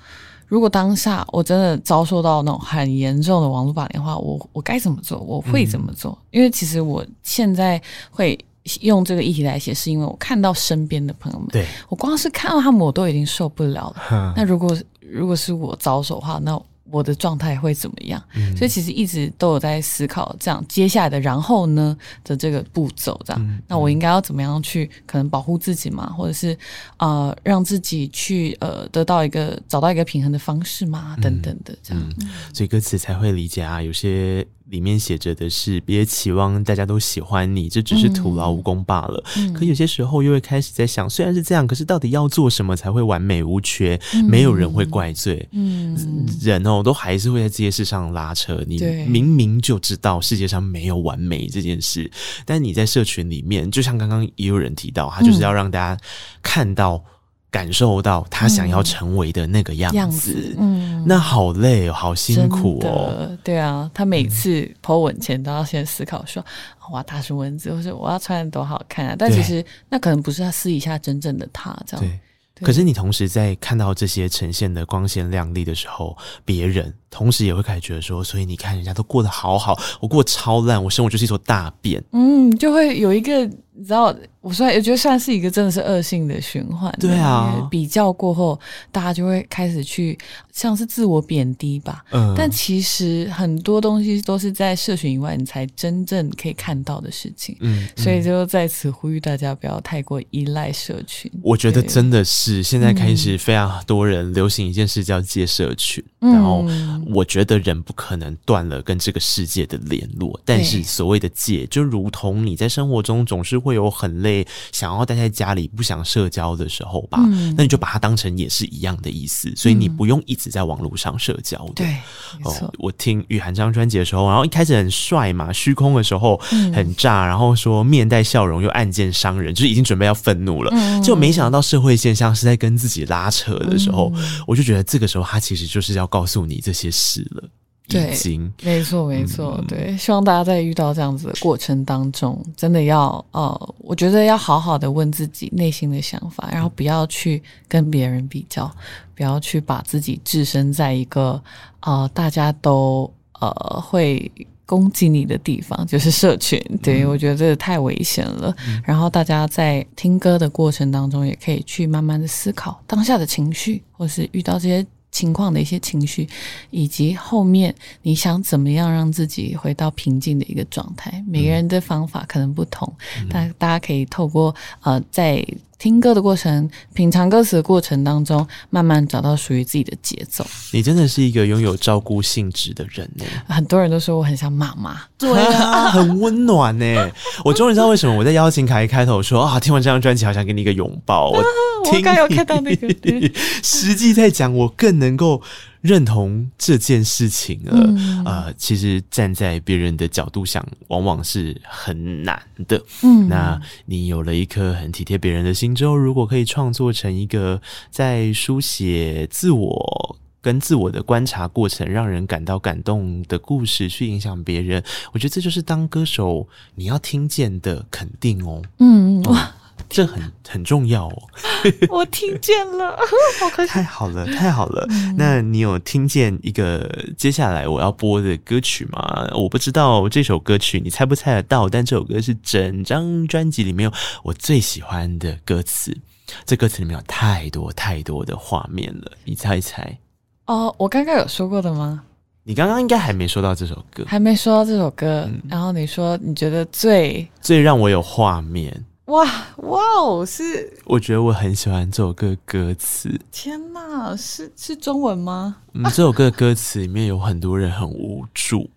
如果当下我真的遭受到那种很严重的网络霸凌的话，我我该怎么做？我会怎么做？嗯、因为其实我现在会。用这个议题来写，是因为我看到身边的朋友们，对，我光是看到他们，我都已经受不了了。(laughs) 那如果如果是我遭受的话，那我的状态会怎么样？嗯、所以其实一直都有在思考，这样接下来的然后呢的这个步骤，这样，嗯、那我应该要怎么样去可能保护自己嘛，或者是呃让自己去呃得到一个找到一个平衡的方式嘛，等等的这样，嗯、所以歌词才会理解啊，有些。里面写着的是别期望大家都喜欢你，这只是徒劳无功罢了。嗯、可有些时候又会开始在想，虽然是这样，可是到底要做什么才会完美无缺？嗯、没有人会怪罪。嗯，人哦，都还是会在这些事上拉扯。你明明就知道世界上没有完美这件事，但你在社群里面，就像刚刚也有人提到，他就是要让大家看到。感受到他想要成为的那个样子，嗯、样子嗯，那好累哦，好辛苦哦。对啊，他每次 po 文前都要先思考说，我要打什么文字，或者我要穿的多好看啊。但其实那可能不是他私底下真正的他，这样。对。对可是你同时在看到这些呈现的光鲜亮丽的时候，别人同时也会开始觉得说，所以你看人家都过得好好，我过得超烂，我生活就是一坨大便。嗯，就会有一个。你知道，我算，我觉得算是一个真的是恶性的循环。对啊，比较过后，大家就会开始去像是自我贬低吧。嗯，但其实很多东西都是在社群以外，你才真正可以看到的事情。嗯，所以就在此呼吁大家不要太过依赖社群。我觉得真的是现在开始非常多人流行一件事叫戒社群，嗯，然后我觉得人不可能断了跟这个世界的联络，但是所谓的戒，就如同你在生活中总是会。有很累，想要待在家里不想社交的时候吧？嗯、那你就把它当成也是一样的意思，所以你不用一直在网络上社交的。对，哦，我听雨涵这张专辑的时候，然后一开始很帅嘛，虚空的时候很炸，然后说面带笑容又暗箭伤人，就是已经准备要愤怒了，嗯、就没想到社会现象是在跟自己拉扯的时候，嗯、我就觉得这个时候他其实就是要告诉你这些事了。对，没错，没错，嗯、对，希望大家在遇到这样子的过程当中，真的要，呃，我觉得要好好的问自己内心的想法，然后不要去跟别人比较，不要去把自己置身在一个，呃，大家都呃会攻击你的地方，就是社群。对，我觉得这个太危险了。嗯、然后大家在听歌的过程当中，也可以去慢慢的思考当下的情绪，或是遇到这些。情况的一些情绪，以及后面你想怎么样让自己回到平静的一个状态，每个人的方法可能不同，嗯、但大家可以透过呃在。听歌的过程，品尝歌词的过程当中，慢慢找到属于自己的节奏。你真的是一个拥有照顾性质的人呢。很多人都说我很像妈妈，对啊，(laughs) 很温暖呢。我终于知道为什么我在邀请卡一开头说啊，听完这张专辑，好想给你一个拥抱。我 (laughs) 我刚有看到那个，(laughs) 实际在讲，我更能够。认同这件事情了，嗯、呃，其实站在别人的角度想，往往是很难的。嗯，那你有了一颗很体贴别人的心之后，如果可以创作成一个在书写自我跟自我的观察过程，让人感到感动的故事，去影响别人，我觉得这就是当歌手你要听见的肯定哦。嗯，哇。这很很重要哦，(laughs) 我听见了，(laughs) 好开心！太好了，太好了。嗯、那你有听见一个接下来我要播的歌曲吗？我不知道这首歌曲你猜不猜得到，但这首歌是整张专辑里面我最喜欢的歌词。这歌词里面有太多太多的画面了，你猜一猜？哦，我刚刚有说过的吗？你刚刚应该还没说到这首歌，还没说到这首歌。嗯、然后你说你觉得最最让我有画面。哇哇哦！是，我觉得我很喜欢这首歌歌词。天哪，是是中文吗？嗯，这首歌的歌词里面有很多人很无助。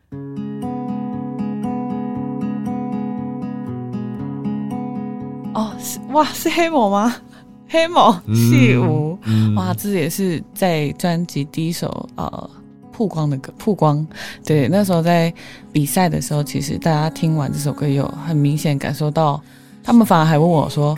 哦，是哇，是黑某吗？(laughs) 黑某戏舞，嗯嗯、哇，这也是在专辑第一首呃曝光的歌，曝光。对，那时候在比赛的时候，其实大家听完这首歌，有很明显感受到。他们反而还问我说：“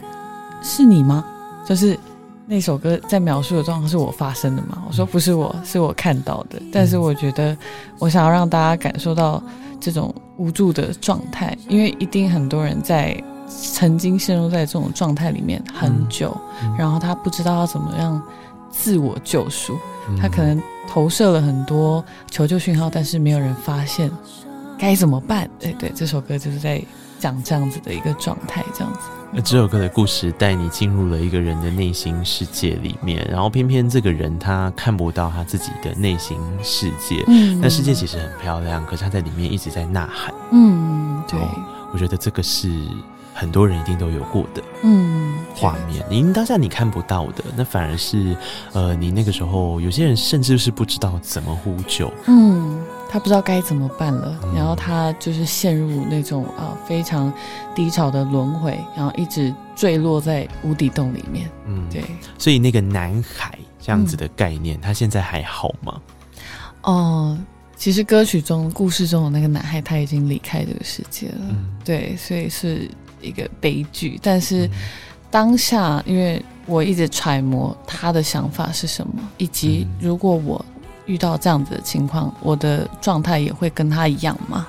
是你吗？就是那首歌在描述的状况是我发生的吗？”我说：“不是我，是我看到的。”但是我觉得，我想要让大家感受到这种无助的状态，因为一定很多人在曾经陷入在这种状态里面很久，然后他不知道要怎么样自我救赎，他可能投射了很多求救讯号，但是没有人发现该怎么办。对对，这首歌就是在。讲这样子的一个状态，这样子。那这首歌的故事带你进入了一个人的内心世界里面，然后偏偏这个人他看不到他自己的内心世界，嗯，那世界其实很漂亮，可是他在里面一直在呐喊，嗯，对，我觉得这个是。很多人一定都有过的，嗯，画面，你当下你看不到的，那反而是，呃，你那个时候，有些人甚至是不知道怎么呼救，嗯，他不知道该怎么办了，嗯、然后他就是陷入那种啊、呃、非常低潮的轮回，然后一直坠落在无底洞里面，嗯，对，所以那个男孩这样子的概念，嗯、他现在还好吗？哦、呃，其实歌曲中故事中的那个男孩他已经离开这个世界了，嗯、对，所以是。一个悲剧，但是当下，因为我一直揣摩他的想法是什么，以及如果我遇到这样子的情况，我的状态也会跟他一样嘛？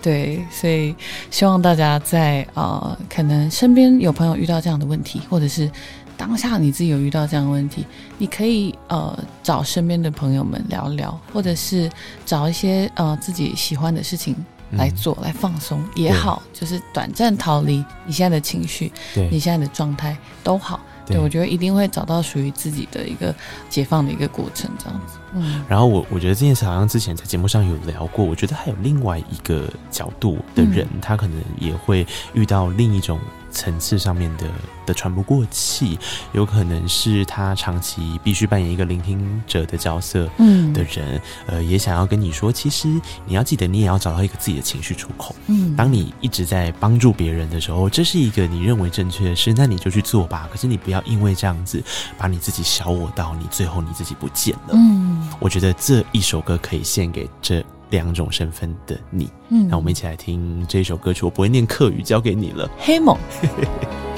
对，所以希望大家在呃，可能身边有朋友遇到这样的问题，或者是当下你自己有遇到这样的问题，你可以呃找身边的朋友们聊聊，或者是找一些呃自己喜欢的事情。来做，来放松也好，就是短暂逃离你现在的情绪，对你现在的状态都好。对，我觉得一定会找到属于自己的一个解放的一个过程，这样子。嗯，然后我我觉得这件事好像之前在节目上有聊过，我觉得还有另外一个角度的人，嗯、他可能也会遇到另一种。层次上面的的喘不过气，有可能是他长期必须扮演一个聆听者的角色，嗯，的人，嗯、呃，也想要跟你说，其实你要记得，你也要找到一个自己的情绪出口。嗯，当你一直在帮助别人的时候，这是一个你认为正确的事，那你就去做吧。可是你不要因为这样子把你自己小我到你最后你自己不见了。嗯，我觉得这一首歌可以献给这。两种身份的你，嗯，那我们一起来听这首歌曲。我不会念课语，交给你了。黑梦。(laughs)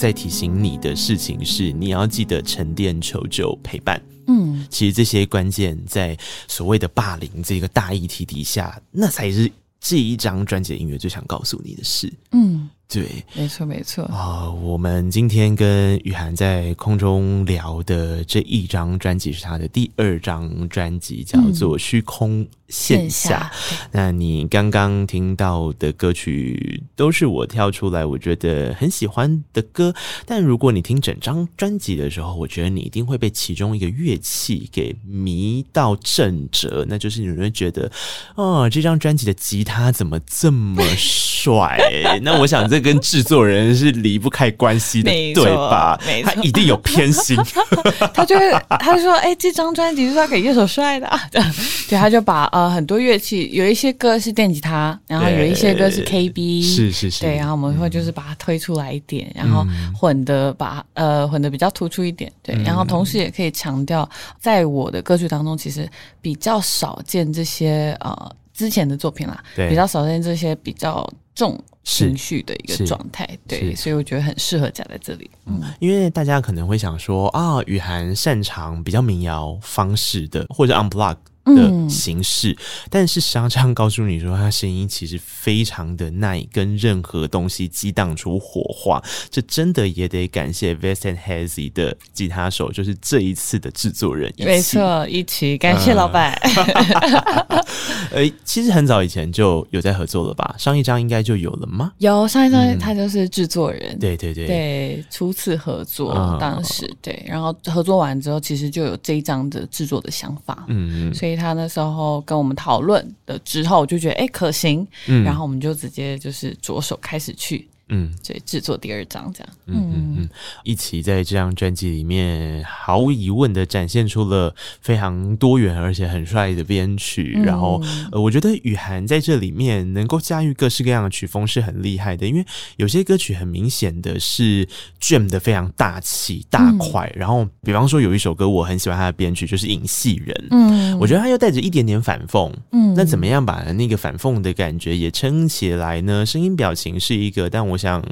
在提醒你的事情是，你要记得沉淀、求救、陪伴。嗯，其实这些关键在所谓的霸凌这个大议题底下，那才是这一张专辑的音乐最想告诉你的事。嗯。对，没错没错啊、呃！我们今天跟雨涵在空中聊的这一张专辑是他的第二张专辑，叫做《虚空线下》。那你刚刚听到的歌曲都是我跳出来，我觉得很喜欢的歌。但如果你听整张专辑的时候，我觉得你一定会被其中一个乐器给迷到震折，那就是你会觉得，哦，这张专辑的吉他怎么这么 (laughs) 帅？那我想这。跟制作人是离不开关系的，错对吧？没错，他一定有偏心。(laughs) 他就会，他就说：“哎、欸，这张专辑是要给乐手帅的。”对，他就把呃很多乐器，有一些歌是电吉他，然后有一些歌是 KB，是是是。对，然后我们会就是把它推出来一点，然后混的把呃混的比较突出一点。对，然后同时也可以强调，在我的歌曲当中，其实比较少见这些呃之前的作品啦，对，比较少见这些比较重。情绪的一个状态，对，所以我觉得很适合夹在这里。嗯，因为大家可能会想说啊，雨涵擅长比较民谣方式的，或者 unplugged 的形式，嗯、但是实际上这样告诉你说，他声音其实非常的耐跟任何东西激荡出火花，这真的也得感谢 Vest and Hazy 的吉他手，就是这一次的制作人。没错，一起感谢老板。(laughs) 呃，其实很早以前就有在合作了吧？上一张应该就有了吗？有上一张，他就是制作人。对对对对，初次合作，嗯、当时对，然后合作完之后，其实就有这一张的制作的想法。嗯嗯，所以他那时候跟我们讨论的之后，就觉得哎可行，嗯，然后我们就直接就是着手开始去。嗯，所以，制作第二张这样，嗯嗯嗯，一起在这张专辑里面，毫无疑问的展现出了非常多元而且很帅的编曲。嗯、然后，呃，我觉得雨涵在这里面能够驾驭各式各样的曲风是很厉害的，因为有些歌曲很明显的是 jam 的非常大气大块。嗯、然后，比方说有一首歌我很喜欢他的编曲，就是《影戏人》。嗯，我觉得他又带着一点点反讽。嗯，那怎么样把那个反讽的感觉也撑起来呢？声音表情是一个，但我。像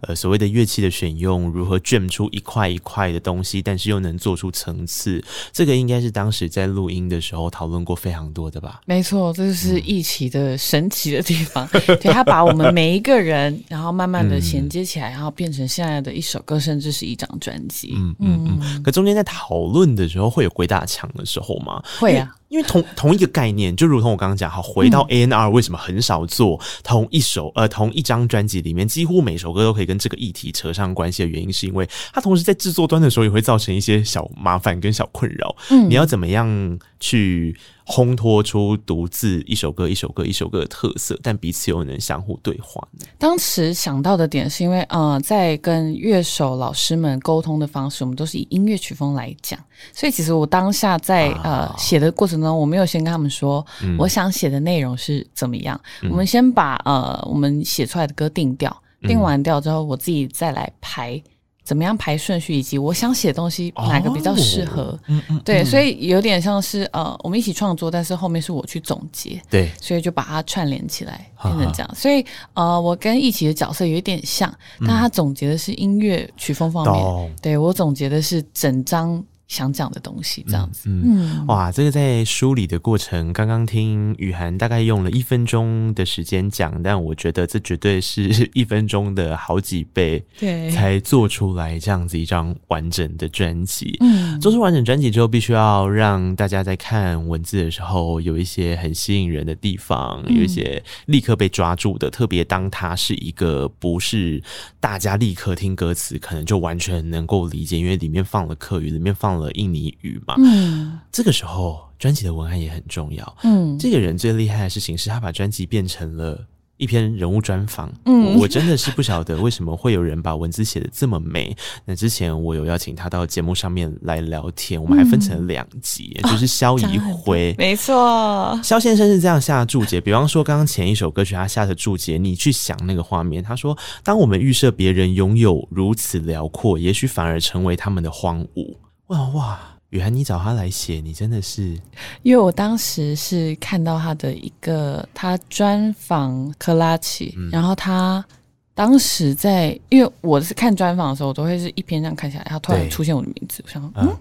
呃所谓的乐器的选用，如何 jam 出一块一块的东西，但是又能做出层次，这个应该是当时在录音的时候讨论过非常多的吧？没错，这就是一起的神奇的地方。嗯、(laughs) 对，他把我们每一个人，然后慢慢的衔接起来，然后变成现在的一首歌，甚至是一张专辑。嗯嗯嗯。可中间在讨论的时候，会有鬼打墙的时候吗？会啊。因为同同一个概念，就如同我刚刚讲，好，回到 A N R 为什么很少做同一首呃同一张专辑里面，几乎每首歌都可以跟这个议题扯上关系的原因，是因为它同时在制作端的时候也会造成一些小麻烦跟小困扰。嗯，你要怎么样去烘托出独自一首歌一首歌一首歌的特色，但彼此又能相互对话呢？当时想到的点是因为，呃，在跟乐手老师们沟通的方式，我们都是以音乐曲风来讲，所以其实我当下在呃写的过程中，我没有先跟他们说我想写的内容是怎么样，嗯、我们先把呃我们写出来的歌定调，定完调之后，我自己再来排。怎么样排顺序，以及我想写的东西哪个比较适合？哦、嗯嗯，对，所以有点像是呃，我们一起创作，但是后面是我去总结，对，所以就把它串联起来变成这样。所以呃，我跟一起的角色有一点像，但他总结的是音乐曲风方面，嗯、对，我总结的是整张。想讲的东西，这样子，嗯，嗯。哇，这个在梳理的过程，刚刚听雨涵大概用了一分钟的时间讲，但我觉得这绝对是 (laughs) 一分钟的好几倍，对，才做出来这样子一张完整的专辑。嗯，做出完整专辑之后，必须要让大家在看文字的时候有一些很吸引人的地方，有一些立刻被抓住的，嗯、特别当它是一个不是大家立刻听歌词可能就完全能够理解，因为里面放了课语，里面放了。印尼语嘛，嗯，这个时候专辑的文案也很重要，嗯，这个人最厉害的事情是他把专辑变成了一篇人物专访，嗯，我真的是不晓得为什么会有人把文字写的这么美。那之前我有邀请他到节目上面来聊天，我们还分成两集，嗯、就是萧怡辉，没错，萧先生是这样下注解，比方说刚刚前一首歌曲他下的注解，你去想那个画面，他说，当我们预设别人拥有如此辽阔，也许反而成为他们的荒芜。哇哇，雨涵，你找他来写，你真的是，因为我当时是看到他的一个他专访克拉奇，嗯、然后他当时在，因为我是看专访的时候，我都会是一篇这样看下来，他突然出现我的名字，我想说，嗯。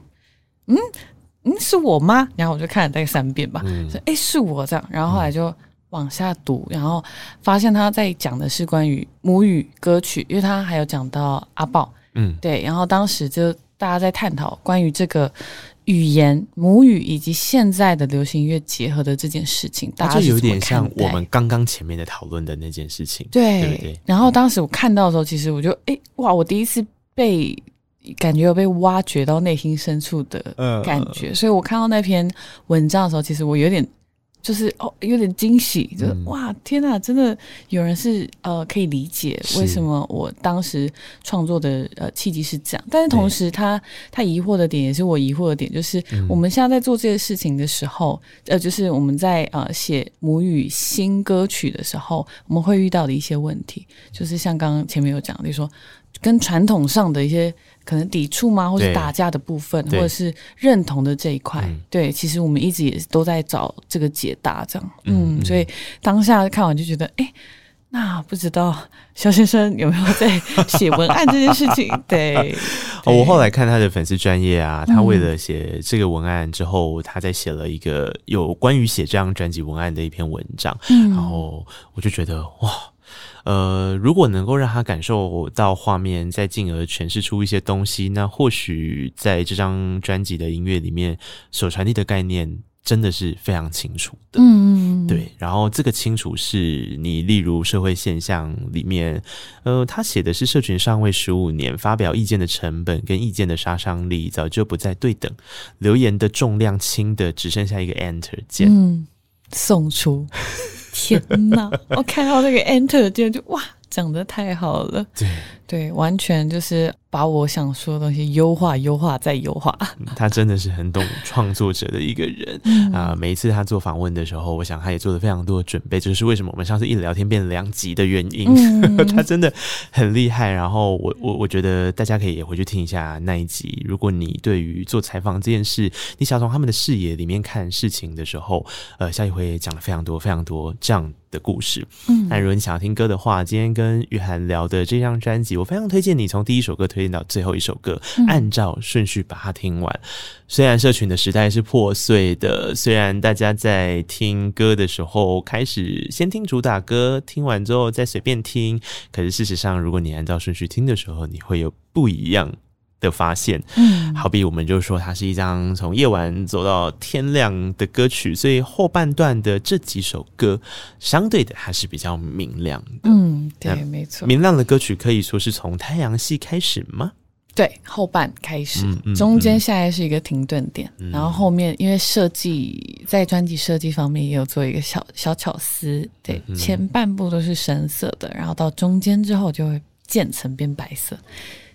嗯？嗯，是我吗？然后我就看了大概三遍吧，嗯、说哎是我这样，然后后来就往下读，然后发现他在讲的是关于母语歌曲，因为他还有讲到阿豹，嗯，对，然后当时就。大家在探讨关于这个语言母语以及现在的流行音乐结合的这件事情，大家就有点像我们刚刚前面的讨论的那件事情，对，对不对？然后当时我看到的时候，其实我就哎哇，我第一次被感觉有被挖掘到内心深处的感觉，所以我看到那篇文章的时候，其实我有点。就是哦，有点惊喜，就是哇，天哪，真的有人是呃可以理解为什么我当时创作的呃契机是这样，但是同时他对他疑惑的点也是我疑惑的点，就是我们现在在做这些事情的时候，嗯、呃，就是我们在呃写母语新歌曲的时候，我们会遇到的一些问题，就是像刚刚前面有讲，比如说跟传统上的一些。可能抵触吗，或是打架的部分，或者是认同的这一块，对，对，其实我们一直也都在找这个解答，这样，嗯，嗯，所以当下看完就觉得，哎、欸，那不知道肖先生有没有在写文案这件事情？(laughs) 对，我后来看他的粉丝专业啊，他为了写这个文案之后，他在写了一个有关于写这张专辑文案的一篇文章，嗯，然后我就觉得哇，呃，如果能够让他感受到画面，再进而诠释出一些东西，那或许在这张专辑的音乐里面所传递的概念。真的是非常清楚的，嗯，对。然后这个清楚是你，例如社会现象里面，呃，他写的是社群上位十五年，发表意见的成本跟意见的杀伤力早就不再对等，留言的重量轻的只剩下一个 Enter 键，嗯，送出。天哪！我看到那个 Enter 键就哇，讲的太好了，对对，完全就是。把我想说的东西优化、优化再优化。他真的是很懂创作者的一个人啊！每一次他做访问的时候，我想他也做了非常多的准备，这就是为什么我们上次一聊天变两集的原因。嗯、(laughs) 他真的很厉害。然后我我我觉得大家可以也回去听一下那一集。如果你对于做采访这件事，你想从他们的视野里面看事情的时候，呃，下一回也讲了非常多非常多这样的故事。嗯，那如果你想要听歌的话，今天跟玉涵聊的这张专辑，我非常推荐你从第一首歌推。听到最后一首歌，按照顺序把它听完。嗯。虽然社群的时代是破碎的，虽然大家在听歌的时候开始先听主打歌，听完之后再随便听，可是事实上，如果你按照顺序听的时候，你会有不一样的发现。嗯，好比我们就说它是一张从夜晚走到天亮的歌曲，所以后半段的这几首歌相对的还是比较明亮的。嗯，对，没错。明亮的歌曲可以说是从太阳系开始吗？对，后半开始，嗯嗯、中间下来是一个停顿点，嗯、然后后面因为设计在专辑设计方面也有做一个小小巧思，对，嗯、前半部都是深色的，然后到中间之后就会渐层变白色。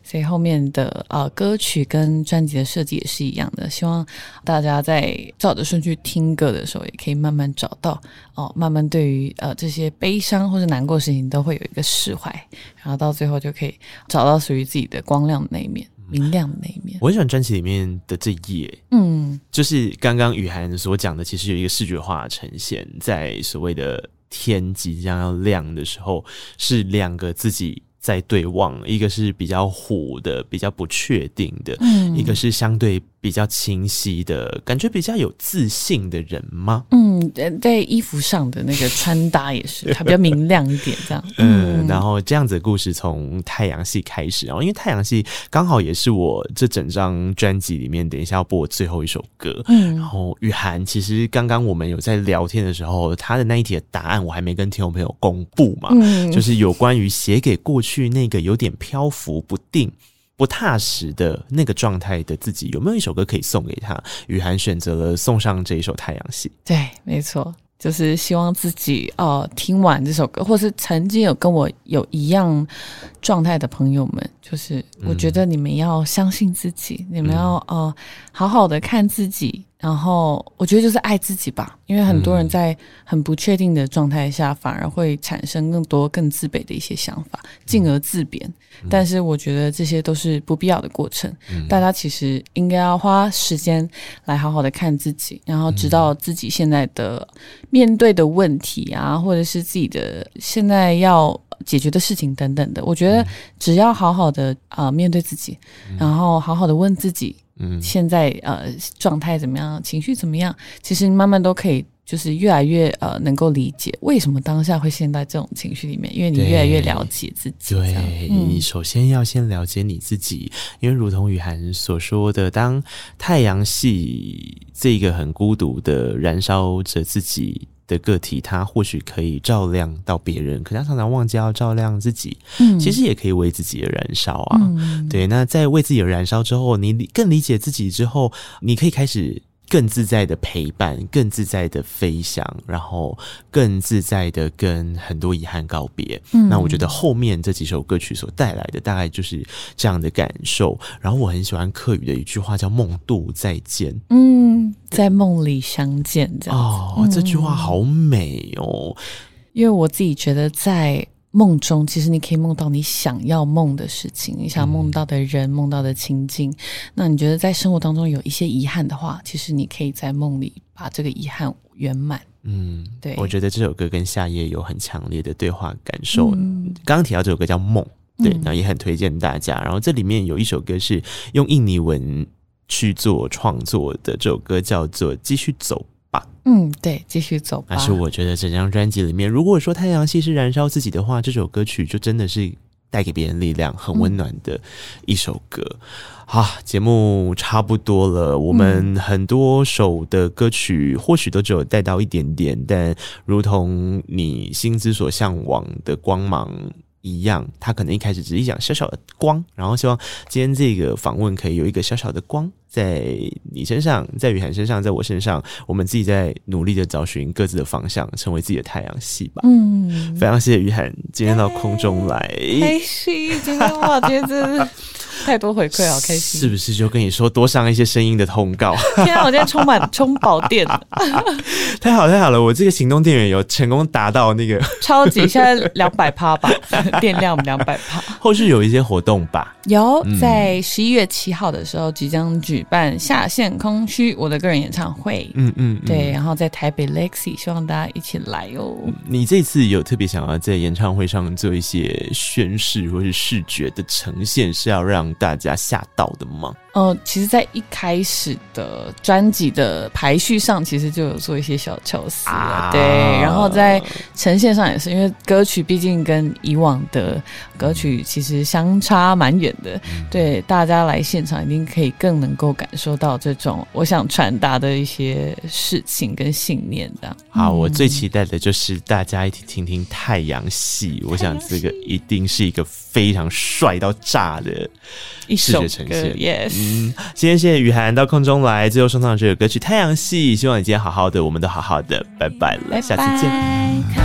所以后面的呃歌曲跟专辑的设计也是一样的，希望大家在照着顺序听歌的时候，也可以慢慢找到哦，慢慢对于呃这些悲伤或者难过的事情都会有一个释怀，然后到最后就可以找到属于自己的光亮的那一面，明亮的那一面。我很喜欢专辑里面的这一页，嗯，就是刚刚雨涵所讲的，其实有一个视觉化的呈现，在所谓的天即将要亮的时候，是两个自己。在对望，一个是比较虎的，比较不确定的，嗯，一个是相对。比较清晰的感觉，比较有自信的人吗？嗯，在衣服上的那个穿搭也是，它比较明亮一点，这样。嗯，(laughs) 嗯，然后这样子的故事从太阳系开始，然后因为太阳系刚好也是我这整张专辑里面等一下要播最后一首歌。嗯，然后雨涵，其实刚刚我们有在聊天的时候，他的那一题的答案我还没跟听众朋友公布嘛，嗯，就是有关于写给过去那个有点漂浮不定。不踏实的那个状态的自己，有没有一首歌可以送给他？雨涵选择了送上这一首《太阳系》。对，没错，就是希望自己哦、呃，听完这首歌，或是曾经有跟我有一样状态的朋友们，就是我觉得你们要相信自己，嗯、你们要呃好好的看自己。然后我觉得就是爱自己吧，因为很多人在很不确定的状态下，反而会产生更多更自卑的一些想法，进而自贬。但是我觉得这些都是不必要的过程。大家其实应该要花时间来好好的看自己，然后知道自己现在的面对的问题啊，或者是自己的现在要解决的事情等等的。我觉得只要好好的啊、呃、面对自己，然后好好的问自己。嗯，现在呃状态怎么样？情绪怎么样？其实慢慢都可以，就是越来越呃能够理解为什么当下会陷在这种情绪里面，因为你越来越了解自己。对，嗯、你首先要先了解你自己，因为如同雨涵所说的，当太阳系这个很孤独的燃烧着自己。的个体，他或许可以照亮到别人，可他常常忘记要照亮自己。嗯，其实也可以为自己而燃烧啊。嗯，对。那在为自己而燃烧之后，你更理解自己之后，你可以开始。更自在的陪伴，更自在的飞翔，然后更自在的跟很多遗憾告别。嗯，那我觉得后面这几首歌曲所带来的大概就是这样的感受。然后我很喜欢客语的一句话叫“梦度再见”，嗯，在梦里相见这样子。哦，这句话好美哦。因为我自己觉得在。梦中，其实你可以梦到你想要梦的事情，你想梦到的人，梦、嗯、到的情境。那你觉得在生活当中有一些遗憾的话，其实你可以在梦里把这个遗憾圆满。嗯，对，我觉得这首歌跟夏夜有很强烈的对话感受。嗯，刚刚提到这首歌叫《梦》，对，那也很推荐大家。然后这里面有一首歌是用印尼文去做创作的，这首歌叫做《继续走吧》。嗯，对，继续走吧。但是我觉得整张专辑里面，如果说太阳系是燃烧自己的话，这首歌曲就真的是。带给别人力量，很温暖的一首歌。好、嗯啊，节目差不多了。我们很多首的歌曲，或许都只有带到一点点，但如同你心之所向往的光芒一样，他可能一开始只是讲小小的光，然后希望今天这个访问可以有一个小小的光。在你身上，在雨涵身上，在我身上，我们自己在努力的找寻各自的方向，成为自己的太阳系吧。嗯，非常谢谢雨涵今天到空中来，(laughs) 开心，今天哇，今天真的 (laughs) (laughs) 太多回馈，好开心。是不是就跟你说多上一些声音的通告？天啊，我今天充满充饱电 (laughs) 了，太好太好了！我这个行动电源有成功达到那个 (laughs) 超级，现在两百趴吧，(laughs) 电量两百趴。后续有一些活动吧？有，在十一月七号的时候即将举。办下线空虚我的个人演唱会，嗯嗯，嗯，对，然后在台北 Lexi，希望大家一起来哦。你这次有特别想要在演唱会上做一些宣示或是视觉的呈现，是要让大家吓到的吗？呃，其实，在一开始的专辑的排序上，其实就有做一些小巧思，啊，对。然后在呈现上也是，因为歌曲毕竟跟以往的歌曲其实相差蛮远的，嗯，对。大家来现场一定可以更能够感受到这种我想传达的一些事情跟信念的。好，我最期待的就是大家一起听听太阳系，我想这个一定是一个非常帅到炸的视觉呈现，Yes。嗯，今天谢谢雨涵到空中来，最后送上这首歌曲《太阳系》，希望你今天好好的，我们都好好的，拜拜了，拜拜，下次见。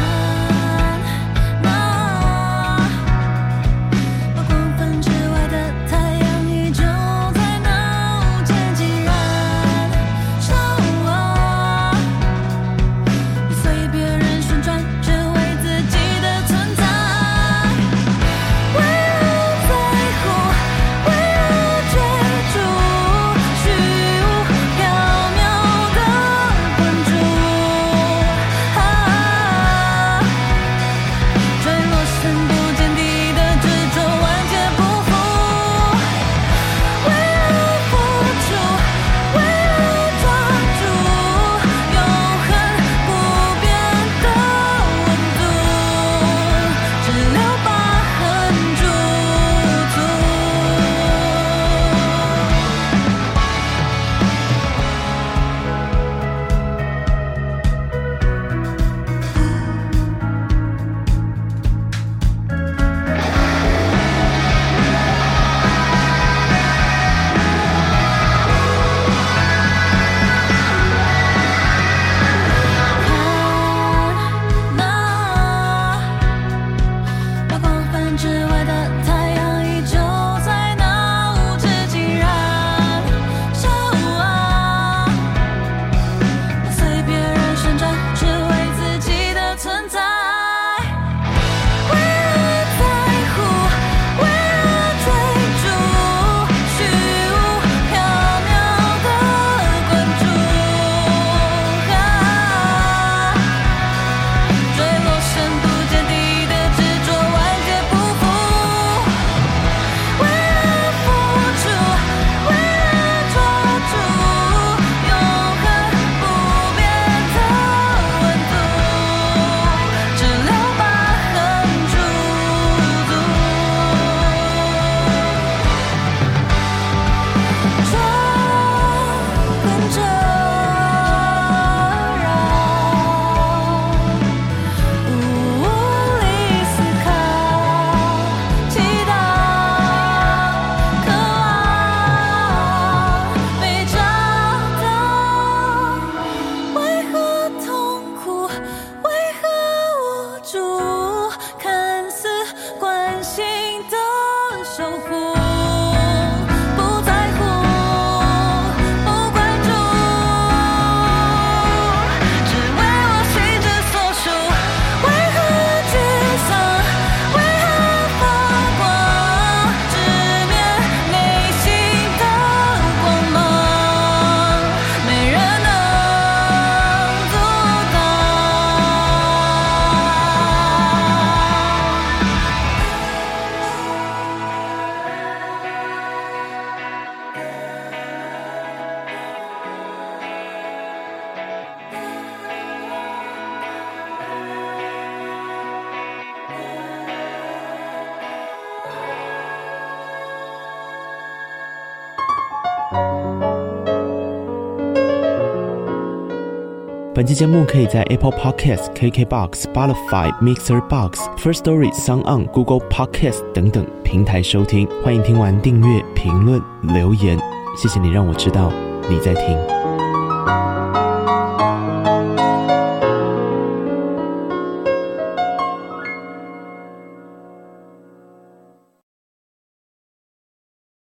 期节目可以在 Apple Podcast、KKBox、Spotify、Mixer Box、First Story、Sound On、Google Podcast 等等平台收听。欢迎听完订阅、评论、留言，谢谢你让我知道你在听。